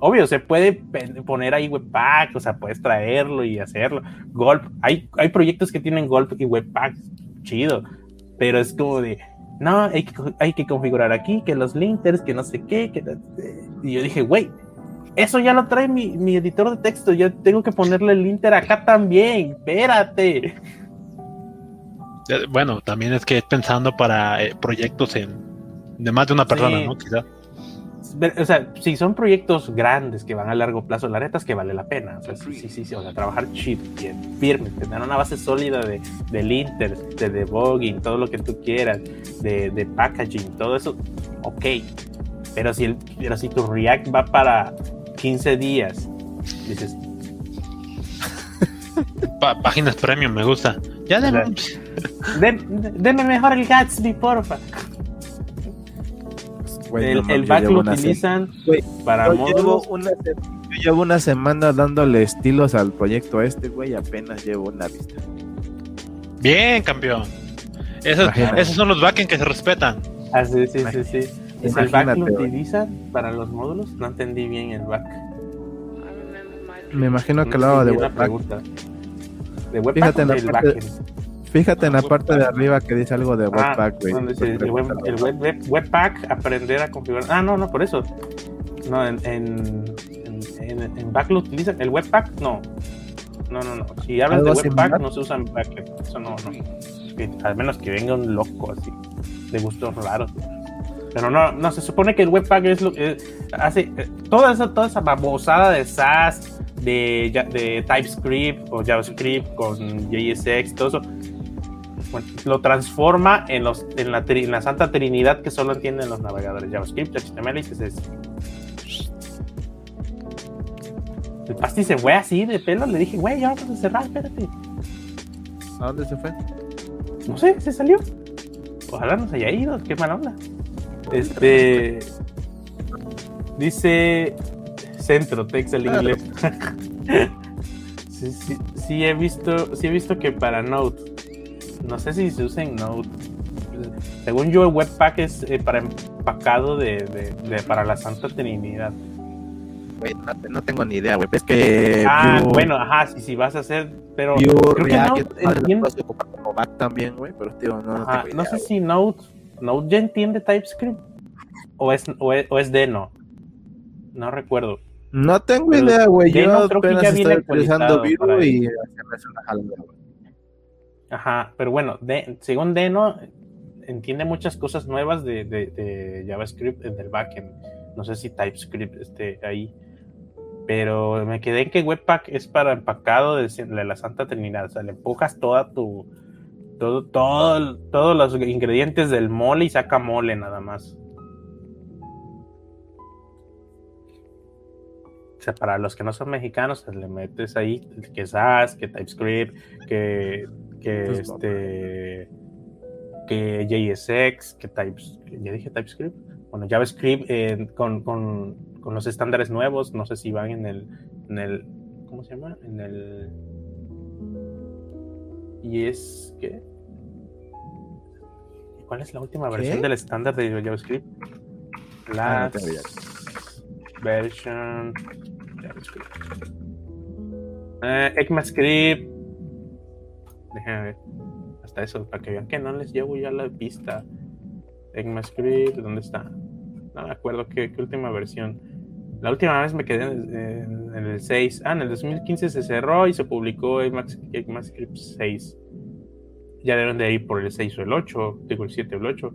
Speaker 3: Obvio, se puede poner ahí Webpack, o sea, puedes traerlo y hacerlo. Golf, hay, hay proyectos que tienen Golf y Webpack, chido, pero es como de, no, hay que, hay que configurar aquí, que los linters, que no sé qué, que... Y yo dije, güey, eso ya lo trae mi, editor de texto. Yo tengo que ponerle el inter acá también. Espérate.
Speaker 2: Bueno, también es que pensando para eh, proyectos en, de más de una persona, ¿no? Quizá.
Speaker 3: O sea, si son proyectos grandes que van a largo plazo, la neta es que vale la pena. O sea, sí, sí, sí, o sea, trabajar chip, bien, firme, tener una base sólida de, del inter, de debugging, todo lo que tú quieras, de, de packaging, todo eso, ok. Pero si, el, pero si tu React va para 15 días. Dices.
Speaker 2: páginas premium, me gusta. Ya
Speaker 3: deme, mejor el Gatsby, porfa. el, el back lo utilizan para
Speaker 4: yo llevo, una, yo llevo una semana dándole estilos al proyecto este, güey, apenas llevo una vista.
Speaker 2: Bien, campeón. Esos, esos son los backends que se respetan.
Speaker 3: Ah, sí, sí, sí, sí. ¿Es el back lo utilizan para los módulos? No entendí bien el back.
Speaker 4: Me imagino que lo hago de Webpack.
Speaker 3: ¿De Webpack fíjate, en la parte,
Speaker 4: fíjate en la parte de arriba que dice algo de ah, Webpack,
Speaker 3: güey. el, web, Webpack, aprender a configurar. Ah, no, no, por eso. No, en, en, en, en utilizan. ¿El Webpack? No. No, no, no. Si hablas de Webpack, no se usa en back. Eso no, no. al menos que venga un loco así, de gustos raros. Pero no, no, se supone que el Webpack es lo que hace eh, toda esa, toda esa babosada de SAS, de, de TypeScript o JavaScript con JSX, todo eso, lo transforma en, los, en, la, en la santa trinidad que solo entienden los navegadores JavaScript, HTML y CSS. El pasti se fue así de pelo, le dije, güey, ya vamos a cerrar, espérate.
Speaker 4: ¿A dónde se fue?
Speaker 3: No sé, se salió. Ojalá no se haya ido, qué mala onda. Este. Dice Centro, Tex el inglés. sí, he visto, sí he visto que para Node. No sé si se usa en Node. Según yo, el Webpack es eh, para empacado de, para la Santa Trinidad.
Speaker 4: no, tengo ni idea, güey. Es que.
Speaker 3: Ah, bueno, ajá, sí, sí vas a hacer. Pero.
Speaker 4: creo que Node también, güey. Pero, tío, no,
Speaker 3: no sé si Node ¿Node ya entiende TypeScript? ¿O es, o es, Deno? No recuerdo.
Speaker 4: No tengo idea, güey. Yo creo que ya estoy utilizando Vue y
Speaker 3: Ajá, pero bueno, de, según Deno, entiende muchas cosas nuevas de, de, JavaScript en el backend. No sé si TypeScript esté ahí. Pero me quedé en que Webpack es para empacado de, la Santa Trinidad. O sea, le empujas toda tu. Todo, todo, todos los ingredientes del mole y saca mole nada más. O sea, para los que no son mexicanos, pues, le metes ahí que SAS, que TypeScript, que, que este que JSX, que Types, ya dije TypeScript, bueno, JavaScript eh, con, con, con, los estándares nuevos, no sé si van en el, en el, ¿cómo se llama? En el, y es que, ¿cuál es la última versión del estándar de JavaScript? La ah, version JavaScript. Eh, ECMAScript, déjame ver eso, para que vean que no les llevo ya la pista. ECMAScript, ¿dónde está? No me acuerdo qué, última versión. La última vez me quedé en, el 6. Ah, en el 2015 se cerró y se publicó ECMAScript 6. Ya deben de ir por el 6 o el 8, digo el 7 o el 8.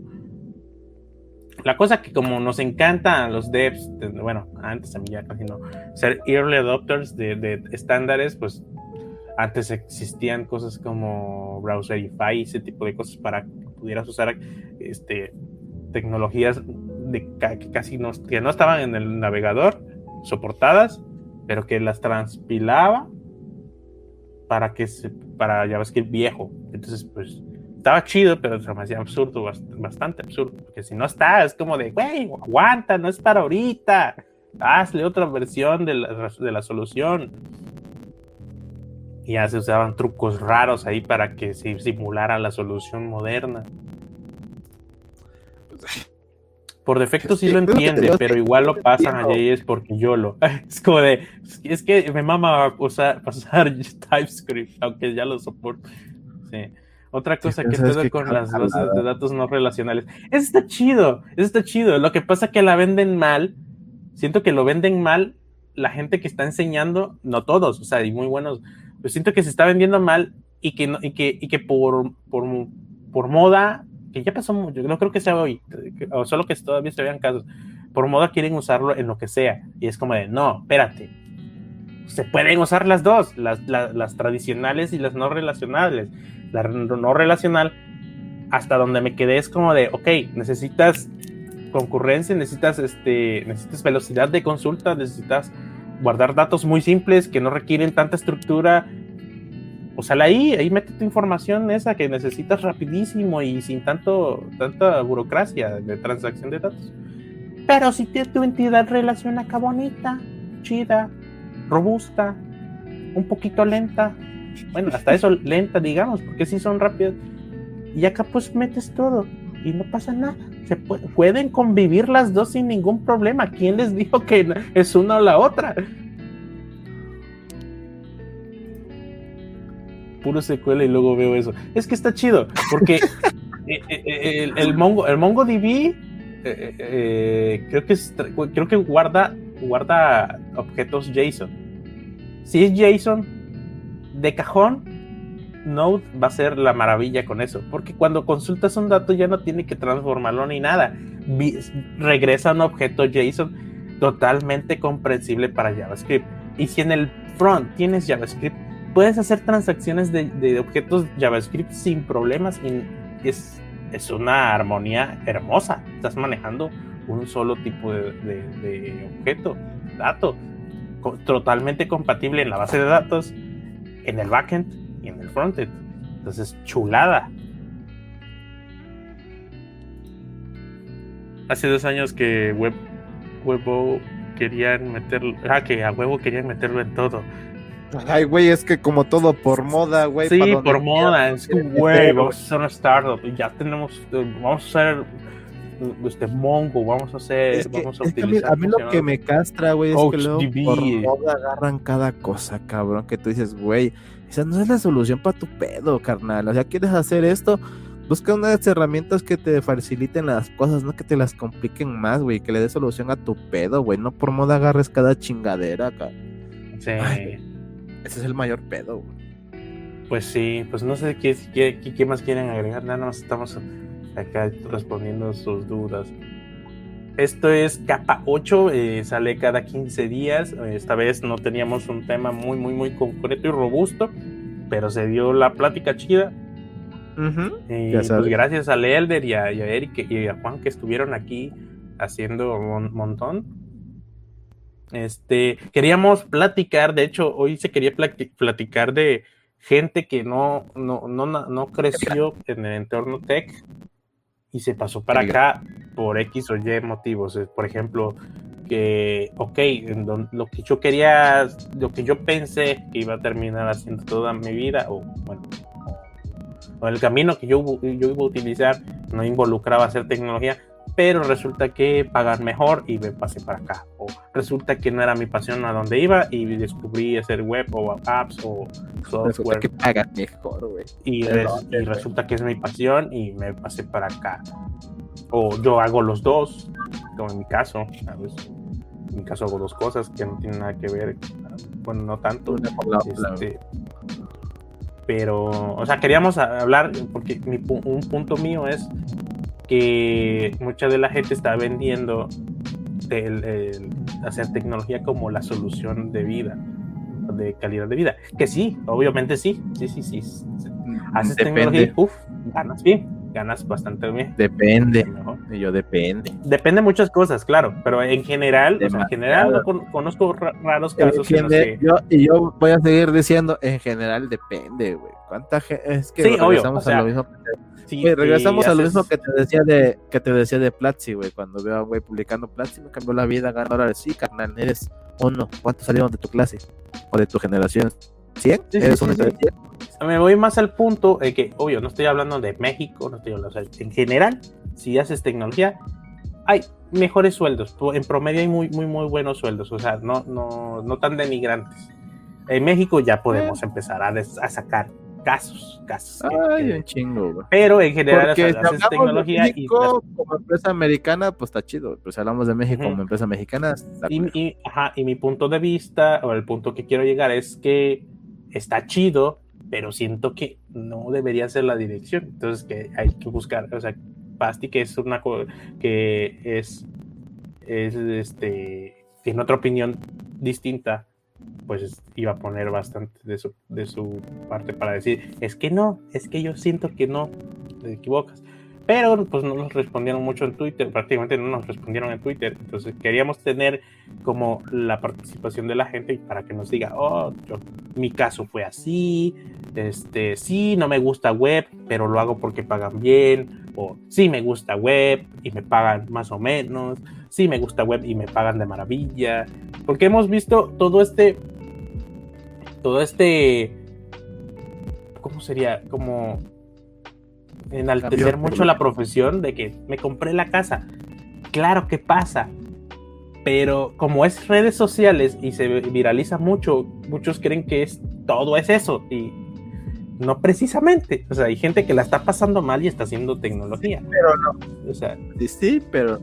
Speaker 3: La cosa que como nos encanta a los devs, bueno, antes a mí ya casi no, ser early adopters de, de estándares, pues antes existían cosas como Browserify, ese tipo de cosas para que pudieras usar este, tecnologías de, que casi no, que no estaban en el navegador, soportadas, pero que las transpilaba para que se, para JavaScript viejo. Entonces, pues estaba chido, pero se me hacía absurdo, bastante absurdo, porque si no está, es como de, güey, aguanta, no es para ahorita, hazle otra versión de la, de la solución ya se usaban trucos raros ahí para que se simulara la solución moderna. Por defecto sí lo entiende, pero igual lo pasan a JS porque yo lo. Es como de. Es que me mama usar, pasar TypeScript, aunque ya lo soporto. Sí. Otra cosa que te con las bases de datos no relacionales. Eso está chido, eso está chido. Lo que pasa es que la venden mal. Siento que lo venden mal la gente que está enseñando, no todos, o sea, hay muy buenos pues siento que se está vendiendo mal y que, y que, y que por, por, por moda, que ya pasó mucho, no creo que sea hoy, o solo que todavía se vean casos, por moda quieren usarlo en lo que sea. Y es como de, no, espérate. Se pueden usar las dos, las, las, tradicionales y las no relacionales. La no relacional, hasta donde me quedé es como de, ok, necesitas concurrencia, necesitas, este, necesitas velocidad de consulta, necesitas guardar datos muy simples que no requieren tanta estructura. O sea, ahí, ahí mete tu información esa que necesitas rapidísimo y sin tanto, tanta burocracia de transacción de datos. Pero si tu entidad relación acá bonita, chida, robusta, un poquito lenta, bueno, hasta eso lenta, digamos, porque si son rápidas, y acá pues metes todo y no pasa nada. Se pueden convivir las dos sin ningún problema. ¿Quién les dijo que es una o la otra? Puro secuela y luego veo eso. Es que está chido, porque eh, eh, eh, el, Mongo, el MongoDB creo que creo que guarda guarda objetos JSON. Si es JSON de cajón, Node va a ser la maravilla con eso, porque cuando consultas un dato ya no tiene que transformarlo ni nada. Regresa un objeto JSON totalmente comprensible para JavaScript. Y si en el front tienes JavaScript, puedes hacer transacciones de, objetos JavaScript sin problemas. Y es, es una armonía hermosa. Estás manejando un solo tipo de, de objeto, dato, totalmente compatible en la base de datos, en el backend y en el frontend. Entonces, chulada. Hace dos años que Web, Webo querían meterlo, ah, que a huevo querían meterlo en todo.
Speaker 4: Ay, güey, es que como todo por moda, güey.
Speaker 3: Sí, por moda, es que, güey, vamos a hacer una startup ya tenemos, vamos a hacer este Mongo, vamos a hacer, vamos a
Speaker 4: utilizar. a mí, lo que me castra, güey, es que luego por moda agarran cada cosa, cabrón, que tú dices, güey, esa no es la solución para tu pedo, carnal. O sea, quieres hacer esto, busca unas herramientas que te faciliten las cosas, no que te las compliquen más, güey, que le dé solución a tu pedo, güey. No por moda agarres cada chingadera acá. Sí. ese es el mayor pedo, güey.
Speaker 3: Pues sí, pues no sé qué, qué, qué más quieren agregar, nada más estamos acá respondiendo sus dudas. Esto es capa 8, eh, sale cada 15 días. Esta vez no teníamos un tema muy, muy, muy concreto y robusto, pero se dio la plática chida. Y pues gracias a Leelder y a, Eric y a Juan que estuvieron aquí haciendo un montón. Este, queríamos platicar, de hecho, hoy se quería platicar de gente que no, no, no, no creció en el entorno tech y se pasó para acá por X o Y motivos. Por ejemplo, que, ok, lo que yo quería, lo que yo pensé que iba a terminar haciendo toda mi vida, o bueno, o el camino que yo, yo iba a utilizar no involucraba hacer tecnología, pero resulta que pagan mejor y me pasé para acá. O resulta que no era mi pasión a donde iba y descubrí hacer web o apps o software.
Speaker 4: que pagan mejor, güey.
Speaker 3: Y, resulta que es mi pasión y me pasé para acá. O yo hago los dos, como en mi caso. En mi caso hago dos cosas que no tienen nada que ver. Bueno, no tanto. Este, pero, o sea, queríamos hablar, porque un punto mío es que mucha de la gente está vendiendo el, hacer tecnología como la solución de vida, de calidad de vida. Que sí, obviamente sí, sí, sí, sí. Haces tecnología uff, ganas bien, ganas bastante bien.
Speaker 4: Depende, yo depende.
Speaker 3: Depende de muchas cosas, claro, pero en general, en general conozco raros casos. Que...
Speaker 4: yo, y yo voy a seguir diciendo, en general depende, güey. ¿Cuánta gente? Es que sí, obvio, a lo mismo regresamos a lo mismo que te decía de que te decía de Platzi, güey. Cuando veo a güey publicando Platzi, me cambió la vida, ganó dólares. Sí, carnal, eres uno. ¿Cuántos salieron de tu clase o de tu generación? ¿100? ¿Eres uno de
Speaker 3: Me voy más al punto de que, obvio, no estoy hablando de México, no estoy hablando, en general, si haces tecnología, hay mejores sueldos. En promedio hay muy, muy, muy buenos sueldos, o sea, no, no, no tan denigrantes. En México ya podemos eh. empezar a, a sacar casos, casos.
Speaker 4: Ay, un chingo,
Speaker 3: Pero en general, Porque si tecnología
Speaker 4: de México, y como empresa americana, pues está chido. Pues hablamos de México como empresa mexicana.
Speaker 3: Y, ajá, y mi punto de vista, o el punto que quiero llegar, es que está chido, pero siento que no debería ser la dirección. Entonces, que hay que buscar, o sea, Basti, que es una que es, es este, tiene otra opinión distinta pues iba a poner bastante de su, de su parte para decir, es que no, es que yo siento que no, te equivocas. Pero pues no nos respondieron mucho en Twitter, prácticamente no nos respondieron en Twitter. Entonces queríamos tener como la participación de la gente para que nos diga, oh, yo, mi caso fue así, este, sí, no me gusta web, pero lo hago porque pagan bien, sí me gusta web y me pagan más o menos, sí me gusta web y me pagan de maravilla, porque hemos visto todo este todo este, ¿cómo sería? Como enaltecer mucho la profesión de que me compré la casa. Claro que pasa, pero como es redes sociales y se viraliza mucho, muchos creen que es todo es eso y no precisamente. O sea, hay gente que la está pasando mal y está haciendo tecnología.
Speaker 4: Pero no. O sea, sí, pero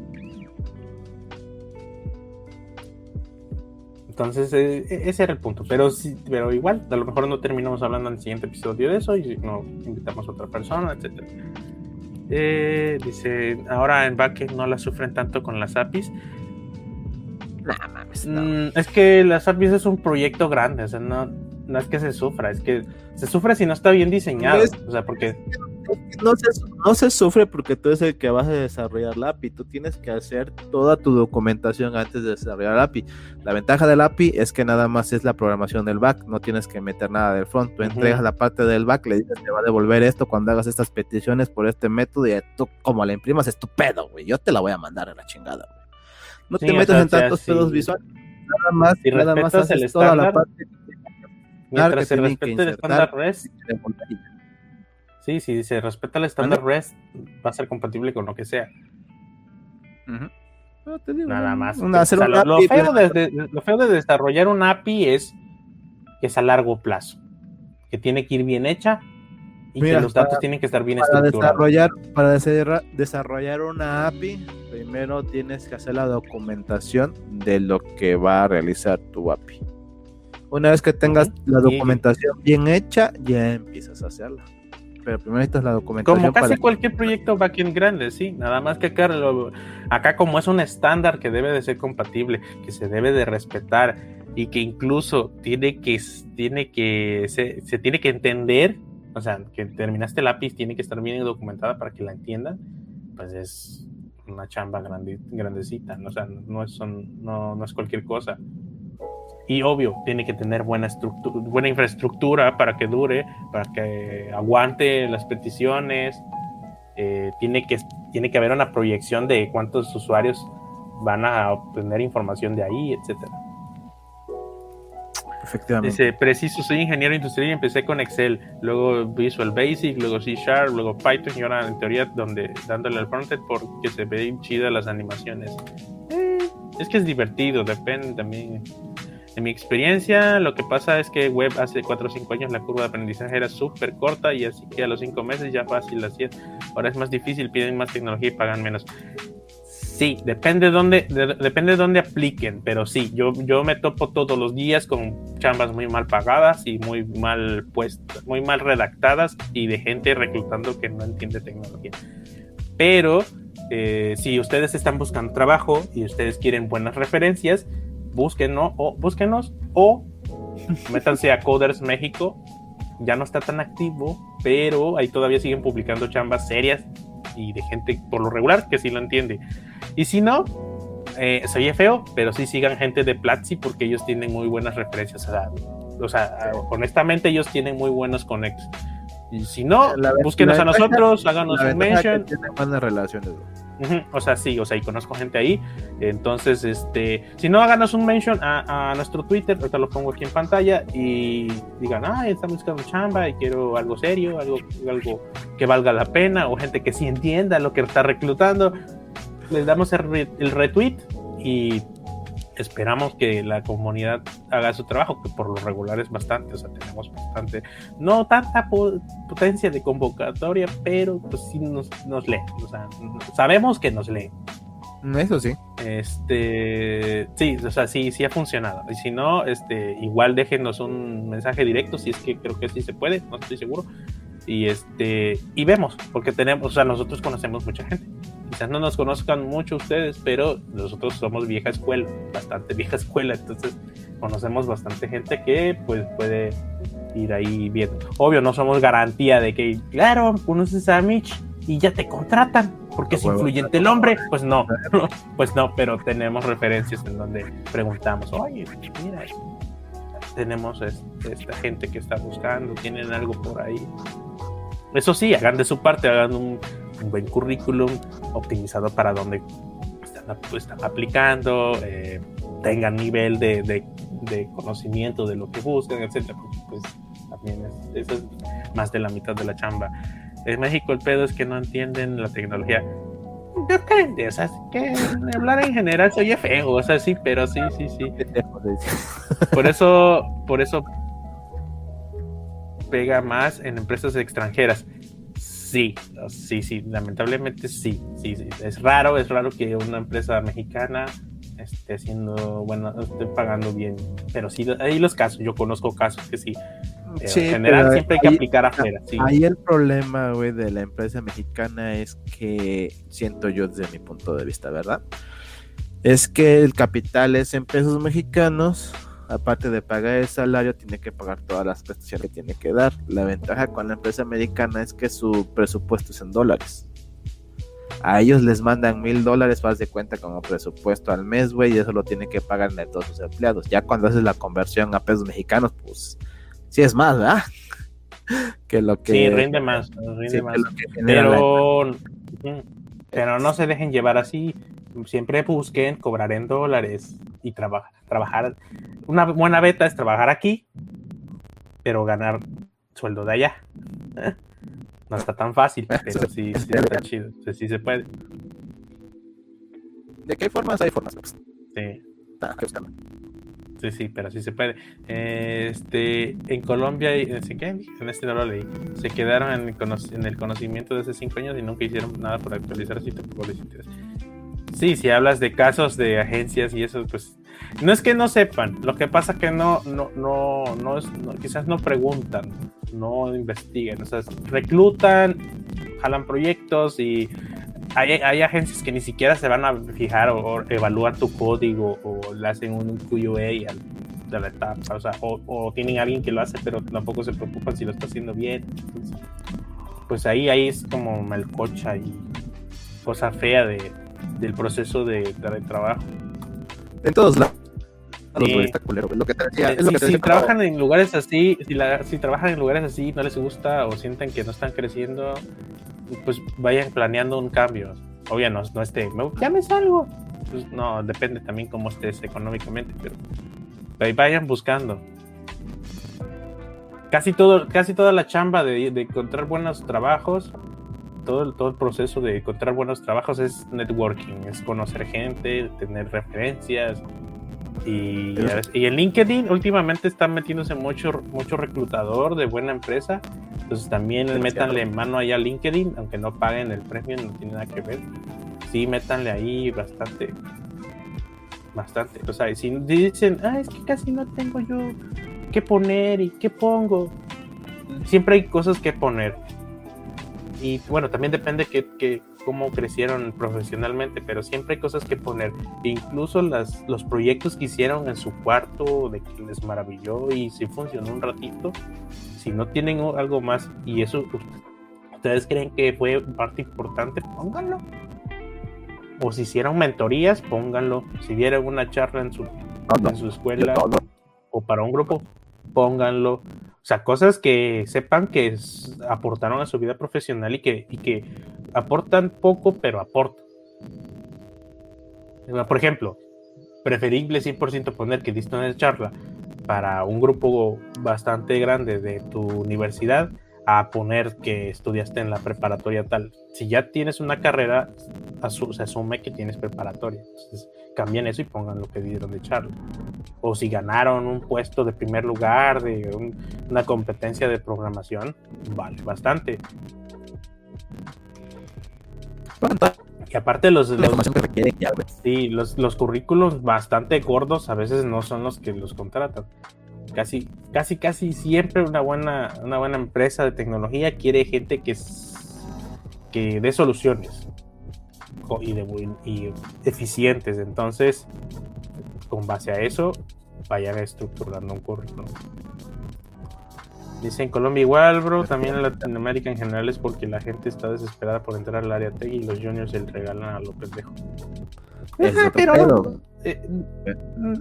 Speaker 3: Entonces, eh, e-, ese era el punto. Pero sí, pero igual, a lo mejor no terminamos hablando en el siguiente episodio de eso y no invitamos a otra persona, etc. Eh, dice, ahora en backend no la sufren tanto con las APIs.
Speaker 4: Nah, mames,
Speaker 3: mm, es que las APIs es un proyecto grande, o sea, no, no es que se sufra, es que se sufre si no está bien diseñado. o sea, porque
Speaker 4: no se, no se sufre porque tú eres el que vas a desarrollar la API. Tú tienes que hacer toda tu documentación antes de desarrollar la API. La ventaja del API es que nada más es la programación del back. No tienes que meter nada del front. Tú entregas la parte del back, le dices te va a devolver esto cuando hagas estas peticiones por este método. Y tú, como la imprimas, es tu pedo, güey. Yo te la voy a mandar a la chingada, güey. No te metas en tantos pedos visuales. Nada más,
Speaker 3: si
Speaker 4: nada más haces toda la parte.
Speaker 3: Mientras se respete el estándar REST, Sí, si se respeta el estándar REST, va a ser compatible con lo que sea. Nada más. lo, feo de, desarrollar un API es que es a largo plazo, que tiene que ir bien hecha y que los datos tienen que estar bien
Speaker 4: para Desarrollar, para desarrollar una API, primero tienes que hacer la documentación de lo que va a realizar tu API. Una vez que tengas la documentación bien hecha, ya empiezas a hacerla. pero primero necesitas la documentación.
Speaker 3: Como casi cualquier proyecto backend grande, sí. Nada más que acá, acá como es un estándar que debe de ser compatible, que se debe de respetar y que incluso tiene que, tiene que, se, se tiene que entender, o sea, que terminaste el API tiene que estar bien documentada para que la entiendan, pues es una chamba grandecita, ¿no? o sea, no es, no, no es cualquier cosa. Y obvio, tiene que tener buena, estructura, buena infraestructura para que dure, para que aguante las peticiones. Eh, tiene, que, tiene que haber una proyección de cuántos usuarios van a obtener información de ahí, etcétera.
Speaker 4: Efectivamente.
Speaker 3: Dice, preciso, soy ingeniero industrial y empecé con Excel, luego Visual Basic, luego C Sharp, luego Python y ahora en teoría donde dándole al frontend porque se ven chidas las animaciones. Eh, es que es divertido, depende también. En mi experiencia, lo que pasa es que web hace 4 o 5 años la curva de aprendizaje era súper corta y así que a los 5 meses ya fácil la hacía. Ahora es más difícil, piden más tecnología y pagan menos. Sí, depende de dónde, depende de dónde apliquen, pero sí, yo, yo me topo todos los días con chambas muy mal pagadas y muy mal puestas, muy mal redactadas y de gente reclutando que no entiende tecnología. Pero eh, si ustedes están buscando trabajo y ustedes quieren buenas referencias, búsquenos o, búsquenos o métanse a Coders México. Ya no está tan activo, pero ahí todavía siguen publicando chambas serias y de gente por lo regular que sí lo entiende. Y si no, eh, soy feo, pero sí sigan gente de Platzi porque ellos tienen muy buenas referencias. O sea, honestamente ellos tienen muy buenos conectos. Y si no, búsquenos a nosotros, háganos un mention.
Speaker 4: Tienen buenas relaciones,
Speaker 3: o sea, sí, o sea, y conozco gente ahí. Entonces, este, si no, háganos un mention a, nuestro Twitter, ahorita lo pongo aquí en pantalla, y digan, ah, estamos buscando chamba y quiero algo serio, algo, algo que valga la pena, o gente que sí entienda lo que está reclutando. Les damos el, el retweet y esperamos que la comunidad haga su trabajo, que por lo regular es bastante, o sea, tenemos bastante, no tanta potencia de convocatoria, pero pues sí nos, nos lee, o sea, sabemos que nos lee.
Speaker 4: Eso sí.
Speaker 3: Este, sí, o sea, sí, sí ha funcionado. Y si no, este, igual déjenos un mensaje directo, si es que creo que sí se puede, no estoy seguro. Y este, y vemos, porque tenemos, o sea, nosotros conocemos mucha gente quizás no nos conozcan mucho ustedes, pero nosotros somos vieja escuela, bastante vieja escuela, entonces conocemos bastante gente que pues puede ir ahí viendo. Obvio, no somos garantía de que, claro, conoces a Mitch y ya te contratan, porque es influyente el hombre, pues no, pues no, pero tenemos referencias en donde preguntamos, oye, mira, tenemos esta gente que está buscando, tienen algo por ahí. Eso sí, hagan de su parte, hagan un, un buen currículum optimizado para donde están, aplicando, eh, tengan nivel de, conocimiento de lo que buscan, etcétera, pues también es, eso es más de la mitad de la chamba. En México el pedo es que no entienden la tecnología. Depende, o sea, que hablar en general se oye feo, o sea, sí, pero sí, sí, sí. Por eso, por eso pega más en empresas extranjeras. Sí, sí, sí, lamentablemente sí, sí, sí. Es raro, es raro que una empresa mexicana esté haciendo, bueno, esté pagando bien, pero sí, hay los casos, yo conozco casos que sí. en general siempre hay que aplicar afuera. Sí.
Speaker 4: Ahí el problema, güey, de la empresa mexicana es que, siento yo desde mi punto de vista, ¿verdad? Es que el capital es en pesos mexicanos, aparte de pagar el salario, tiene que pagar todas las prestaciones que tiene que dar. La ventaja con la empresa americana es que su presupuesto es en dólares. A ellos les mandan mil dólares, vas de cuenta como presupuesto al mes, güey, y eso lo tiene que pagar de todos sus empleados. Ya cuando haces la conversión a pesos mexicanos, pues sí es más, ¿verdad? que lo que.
Speaker 3: Sí, rinde más, rinde más. Pero, pero no se dejen llevar así. Siempre busquen cobrar en dólares y trabajar. trabajar una buena beta es trabajar aquí, pero ganar sueldo de allá. No está tan fácil, pero sí, sí está chido. Sí, se puede.
Speaker 4: ¿De qué formas hay formas?
Speaker 3: Sí. Sí, sí, pero sí se puede. Este, en Colombia, en este no lo leí, se quedaron en el, conocimiento de hace cinco años y nunca hicieron nada por actualizar si tampoco les interesa. Sí, si hablas de casos de agencias y eso, pues no es que no sepan, lo que pasa que no, no, no, no, quizás no preguntan, no investigan, o sea, reclutan, jalan proyectos y hay, agencias que ni siquiera se van a fijar o, evaluar tu código o le hacen un QA de la etapa, o sea, o, tienen a alguien que lo hace, pero tampoco se preocupan si lo está haciendo bien. pues ahí, ahí es como malcocha y cosa fea de, del proceso de, trabajo.
Speaker 4: En todos lados.
Speaker 3: si, trabajan en lugares así, si, si trabajan en lugares así no les gusta o sienten que no están creciendo, pues vayan planeando un cambio. Obvio, no, no esté, ya me salgo. Pues no, depende también cómo estés económicamente, pero vayan buscando. Casi, todo, casi toda la chamba de, de encontrar buenos trabajos, todo el, todo el proceso de encontrar buenos trabajos es networking, es conocer gente, tener referencias, y, y, en LinkedIn últimamente están metiéndose mucho, mucho reclutador de buena empresa. Entonces también métanle mano allá a LinkedIn, aunque no paguen el premio, no tiene nada que ver. Sí, métanle ahí bastante. Bastante. O sea, si dicen, ah, es que casi no tengo yo qué poner y qué pongo. Siempre hay cosas que poner. Y bueno, también depende que, que cómo crecieron profesionalmente, pero siempre hay cosas que poner. incluso las, los proyectos que hicieron en su cuarto, de que les maravilló y si funcionó un ratito, si no tienen algo más y eso ustedes creen que fue parte importante, pónganlo. O si hicieron mentorías, pónganlo. Si dieron una charla en su, en su escuela o para un grupo, pónganlo. O sea, cosas que sepan que aportaron a su vida profesional y que, y que aportan poco, pero aportan. Por ejemplo, preferible 100% poner que diste una charla para un grupo bastante grande de tu universidad a poner que estudiaste en la preparatoria tal. Si ya tienes una carrera, se asume que tienes preparatoria. Entonces, cambien eso y pongan lo que dieron de charla. O si ganaron un puesto de primer lugar de una competencia de programación, vale bastante. Y aparte los, los, los, currículos bastante gordos a veces no son los que los contratan. Casi, casi, casi siempre una buena, una buena empresa de tecnología quiere gente que, que dé soluciones y, de, eficientes. Entonces, con base a eso, vayan estructurando un currículum. Dice en Colombia igual, bro. También en Latinoamérica en general es porque la gente está desesperada por entrar al área tech y los juniors se le regalan a lo pendejo. Pero eh,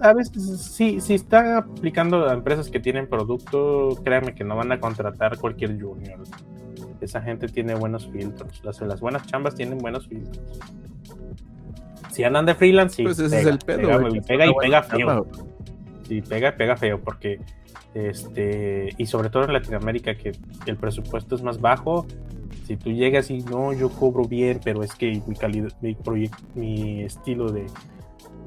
Speaker 3: a veces si, si están aplicando a empresas que tienen producto, créanme que no van a contratar cualquier junior. Esa gente tiene buenos filtros. Las, las buenas chambas tienen buenos filtros. Si andan de freelance, sí.
Speaker 4: Pues ese es el pedo,
Speaker 3: pega, pega y pega feo. Sí, pega, pega feo, porque este, y sobre todo en Latinoamérica, que el presupuesto es más bajo. Si tú llegas y no, yo cobro bien, pero es que mi calidad, mi, mi estilo de,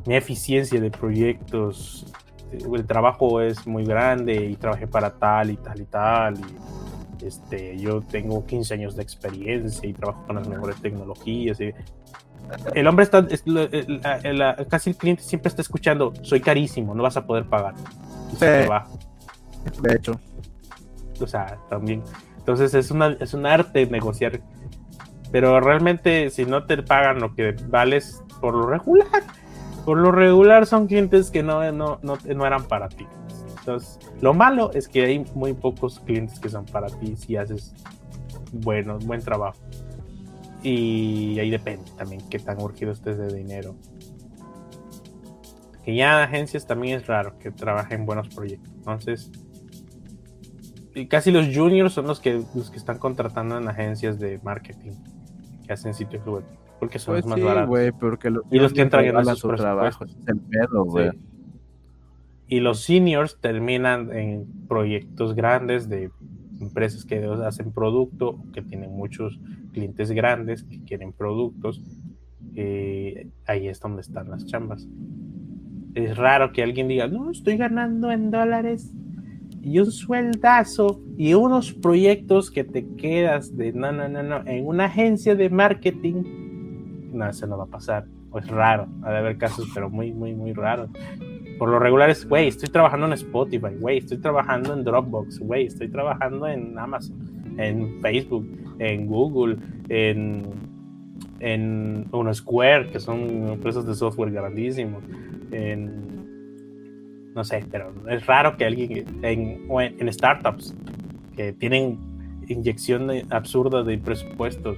Speaker 3: mi eficiencia de proyectos, el trabajo es muy grande y trabajé para tal y tal y tal. Y, este, yo tengo 15 años de experiencia y trabajo con las mejores tecnologías. el hombre está, casi el cliente siempre está escuchando, soy carísimo, no vas a poder pagar. Y se va.
Speaker 4: De hecho.
Speaker 3: O sea, también. Entonces es, una, es un arte negociar. Pero realmente si no te pagan lo que vales por lo regular, por lo regular son clientes que no, no, no, no eran para ti. Entonces, lo malo es que hay muy pocos clientes que son para ti si haces bueno, buen trabajo. Y ahí depende también qué tan urgido estés de dinero. Que ya agencias también es raro que trabajen buenos proyectos. Entonces, casi los juniors son los que, los que están contratando en agencias de marketing que hacen sitios web. Porque son
Speaker 4: pues
Speaker 3: los más baratos.
Speaker 4: porque
Speaker 3: y los que entran en sus trabajos. Y los seniors terminan en proyectos grandes de empresas que hacen producto, que tienen muchos clientes grandes que quieren productos. Eh, ahí es donde están las chambas. Es raro que alguien diga, no, estoy ganando en dólares y un sueldazo y unos proyectos que te quedas de no, no, no, no, en una agencia de marketing, no, eso no va a pasar. Es raro, ha de haber casos, pero muy, muy, muy raros. por lo regular es, güey, estoy trabajando en Spotify, güey, estoy trabajando en Dropbox, güey, estoy trabajando en Amazon, en Facebook, en Google, en, en Square, que son empresas de software grandísimos, en, no sé, pero es raro que alguien en, en startups que tienen inyección absurda de presupuestos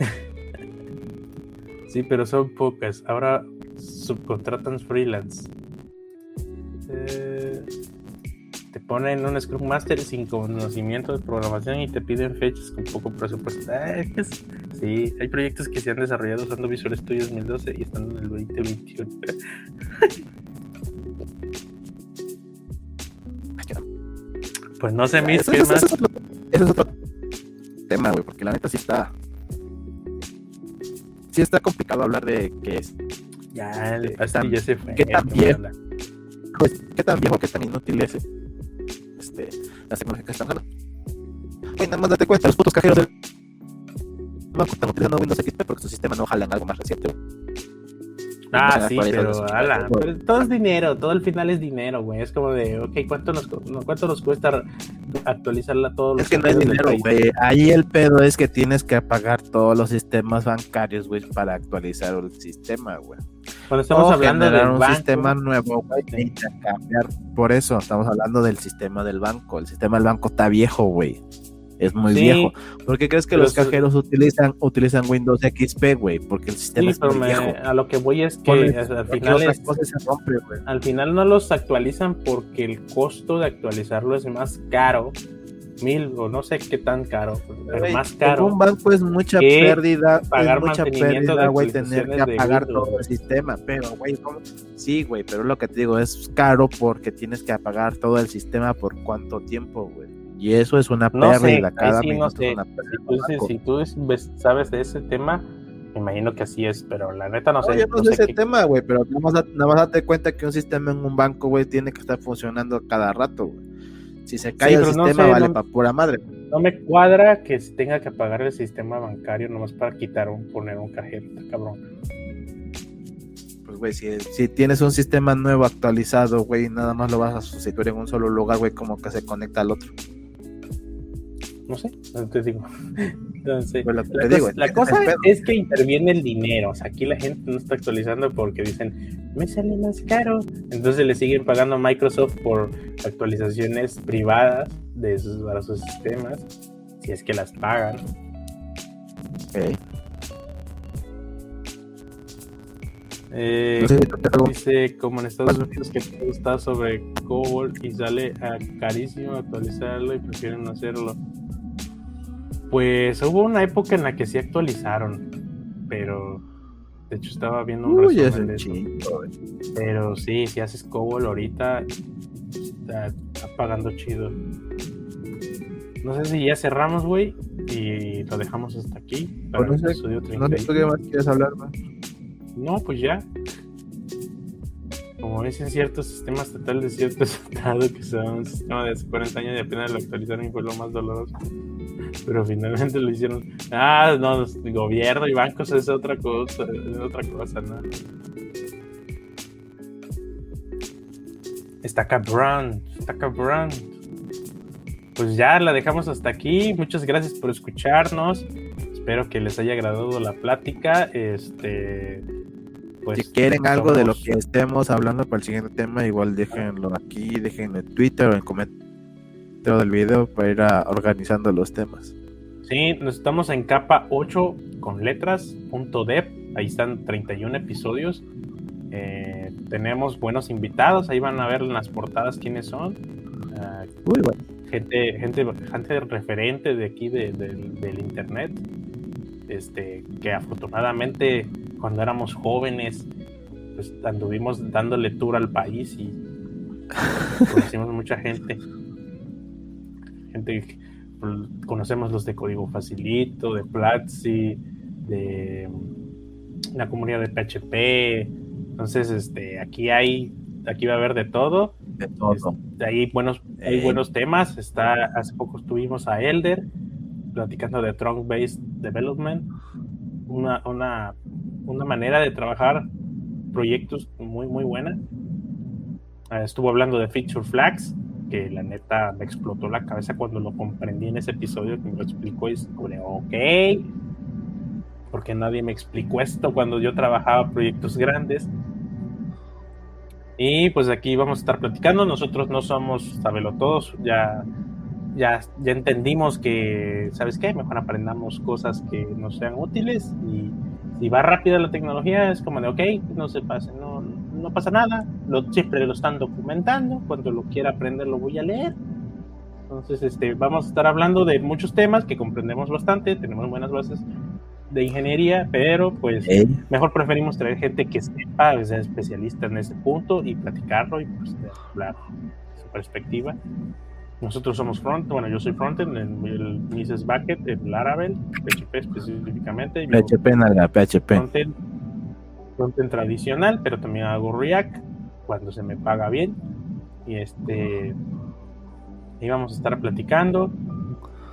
Speaker 3: Sí, pero son pocas. Ahora subcontratan freelance. Ponen un Scrum Master sin conocimiento de programación y te piden fechas con poco presupuesto. Sí, hay proyectos que se han desarrollado usando Visual Studio 2012 y están en el 2021. pues no sé, mis, ¿qué más?
Speaker 4: Eso es otro tema, güey, porque la neta sí está sí está complicado hablar de qué es.
Speaker 3: Ya, ya se fue.
Speaker 4: ¿Qué tan viejo? Pues, ¿Qué tan viejo, qué tan inútil es este, la tecnología que están usando? Oye, nada más cuenta, los putos cajeros del banco están utilizando Windows XP porque su sistema no jala en algo más reciente.
Speaker 3: Ah, sí, pero, ala, pero todo es dinero, todo al final es dinero, güey. Es como de, ok, ¿cuánto nos, cuánto nos cuesta actualizarla todos
Speaker 4: los Es que no es dinero, güey. Ahí el pedo es que tienes que apagar todos los sistemas bancarios, güey, para actualizar el sistema, güey.
Speaker 3: Cuando estamos hablando de un
Speaker 4: sistema nuevo, güey, cambiar. Por eso estamos hablando del sistema del banco. El sistema del banco está viejo, güey es muy viejo. ¿Por qué crees que los cajeros utilizan utilizan Windows XP, güey? Porque el sistema es muy viejo.
Speaker 3: A lo que voy es que al final al final no los actualizan porque el costo de actualizarlo es más caro mil o no sé qué tan caro, pero más caro.
Speaker 4: un banco es mucha pérdida, pagar mucha pérdida, güey, tener que apagar todo el sistema, pero güey, sí, güey, pero lo que te digo es caro porque tienes que apagar todo el sistema por cuánto tiempo, güey. Y eso es una pérdida cada sí, no sé.
Speaker 3: Si tú, sabes de ese tema, me imagino que así es, pero la neta no, sé.
Speaker 4: Yo no, sé ese tema, güey, pero nada más, nada date cuenta que un sistema en un banco, güey, tiene que estar funcionando cada rato, güey. Si se cae el sistema, vale para pura madre.
Speaker 3: No me cuadra que se tenga que apagar el sistema bancario nomás para quitar un, poner un cajero, cabrón.
Speaker 4: Pues, güey, si, si, tienes un sistema nuevo actualizado, güey, nada más lo vas a sustituir en un solo lugar, güey, como que se conecta al otro
Speaker 3: no sé, no te digo. Entonces, la, cosa, es que interviene el dinero. O sea, aquí la gente no está actualizando porque dicen, me sale más caro. Entonces le siguen pagando a Microsoft por actualizaciones privadas de sus, para sus sistemas, si es que las pagan. Eh, dice como en Estados Unidos que todo está sobre COBOL y sale a carísimo actualizarlo y prefieren no hacerlo. Pues hubo una época en la que sí actualizaron, pero de hecho estaba viendo un resumen de eso. Pero sí, si haces Cobol ahorita, está, pagando chido. No sé si ya cerramos, güey, y lo dejamos hasta aquí.
Speaker 4: Para no, sé, no sé qué más quieres hablar, man.
Speaker 3: No, pues ya. Como dicen ciertos sistemas totales de cierto estado que son un sistema de hace 40 años y apenas lo actualizaron y fue lo más doloroso pero finalmente lo hicieron. Ah, no, gobierno y bancos es otra cosa, es otra cosa, ¿no? Está cabrón, está cabrón. Pues ya la dejamos hasta aquí. Muchas gracias por escucharnos. Espero que les haya agradado la plática. Este.
Speaker 4: Pues, si quieren algo de lo que estemos hablando para el siguiente tema, igual déjenlo aquí, déjenlo en Twitter o en comentarios del video para ir organizando los temas.
Speaker 3: Sí, estamos en capa 8 con letras, punto dev, ahí están 31 episodios. Eh, tenemos buenos invitados, ahí van a ver en las portadas quiénes son. Ah, gente, gente, gente referente de aquí del internet. Este, que afortunadamente cuando éramos jóvenes, pues anduvimos dando lectura al país y conocimos mucha gente gente, conocemos los de Código Facilito, de Platzi, de la comunidad de PHP. Entonces, este, aquí hay, aquí va a haber de todo. De todo. hay buenos, hay buenos temas. Está, hace poco estuvimos a Elder platicando de Trunk Based Development, una, una, una manera de trabajar proyectos muy, muy buena. Ah, estuvo hablando de Feature Flags, que la neta me explotó la cabeza cuando lo comprendí en ese episodio que me lo explicó y es ok, porque nadie me explicó esto cuando yo trabajaba proyectos grandes. Y pues aquí vamos a estar platicando. Nosotros no somos todos ya, ya, ya entendimos que, ¿sabes qué? Mejor aprendamos cosas que nos sean útiles y si va rápida la tecnología es como de, ok, no se pase, no, no pasa nada, lo, siempre lo están documentando, cuando lo quiera aprender lo voy a leer. Entonces, este, vamos a estar hablando de muchos temas que comprendemos bastante, tenemos buenas bases de ingeniería, pero pues mejor preferimos traer gente que sepa, que sea especialista en ese punto y platicarlo y pues hablar su perspectiva. Nosotros somos front, bueno, yo soy frontend, en el Mrs. Bucket, el Laravel, PHP específicamente.
Speaker 4: PHP la PHP.
Speaker 3: Frontend, frontend tradicional, pero también hago React cuando se me paga bien. Y este, y vamos a estar platicando.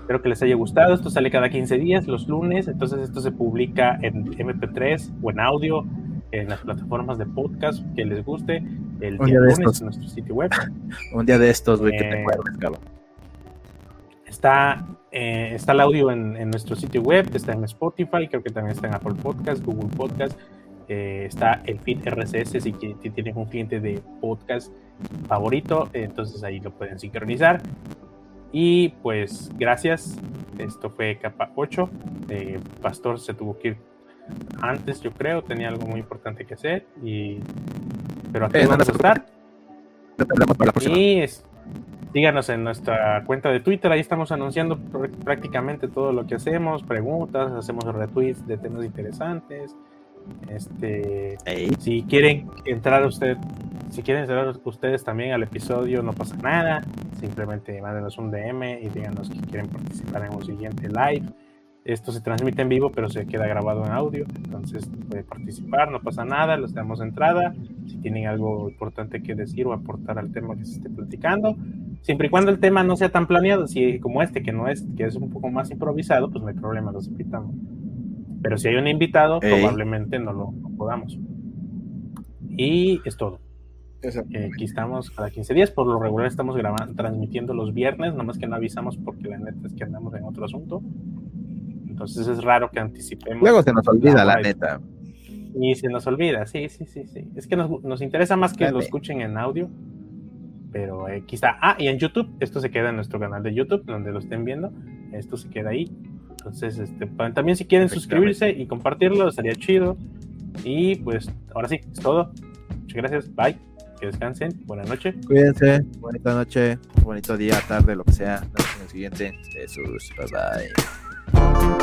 Speaker 3: Espero que les haya gustado. Esto sale cada 15 días, los lunes. Entonces, esto se publica en MP3 o en audio en las plataformas de podcast que les guste. El día, de lunes en nuestro sitio web.
Speaker 4: Un día de estos, güey, que te eh,
Speaker 3: acuerdes, Está, eh, está el audio en, nuestro sitio web, está en Spotify, creo que también está en Apple Podcast, Google Podcast. Eh, está el feed RSS si, si tienen un cliente de podcast favorito, entonces ahí lo pueden sincronizar. Y pues gracias. Esto fue capa 8. Eh, Pastor se tuvo que ir antes, yo creo. Tenía algo muy importante que hacer. Y... Pero aquí eh, vamos a estar. Y síganos en nuestra cuenta de Twitter. Ahí estamos anunciando prácticamente todo lo que hacemos. Preguntas, hacemos retweets de temas interesantes. Este, si quieren entrar usted, si quieren entrar ustedes también al episodio, no pasa nada. Simplemente mándenos un DM y díganos que quieren participar en un siguiente live. Esto se transmite en vivo, pero se queda grabado en audio. Entonces puede participar, no pasa nada, les damos entrada. Si tienen algo importante que decir o aportar al tema que se esté platicando, siempre y cuando el tema no sea tan planeado, si como este, que no es, que es un poco más improvisado, pues no hay problema, los invitamos. Pero si hay un invitado, probablemente no lo podamos. Y es todo. Eh, aquí estamos cada 15 días, por lo regular estamos grabando, transmitiendo los viernes, nomás que no avisamos porque la neta es que andamos en otro asunto. Entonces es raro que anticipemos.
Speaker 4: Luego se nos olvida, la, neta.
Speaker 3: Y se nos olvida, sí, sí, sí, sí. Es que nos, nos interesa más que lo escuchen en audio. Pero aquí está. Ah, y en YouTube, esto se queda en nuestro canal de YouTube, donde lo estén viendo. Esto se queda ahí. Entonces, este, también si quieren suscribirse y compartirlo, estaría chido. Y pues, ahora sí, es todo. Muchas gracias. Bye. Que descansen. Buenas noches.
Speaker 4: Cuídense. Bonita noche. Bonito día, tarde, lo que sea. Nos vemos en el siguiente. Jesús. Bye bye. Thank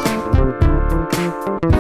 Speaker 4: you.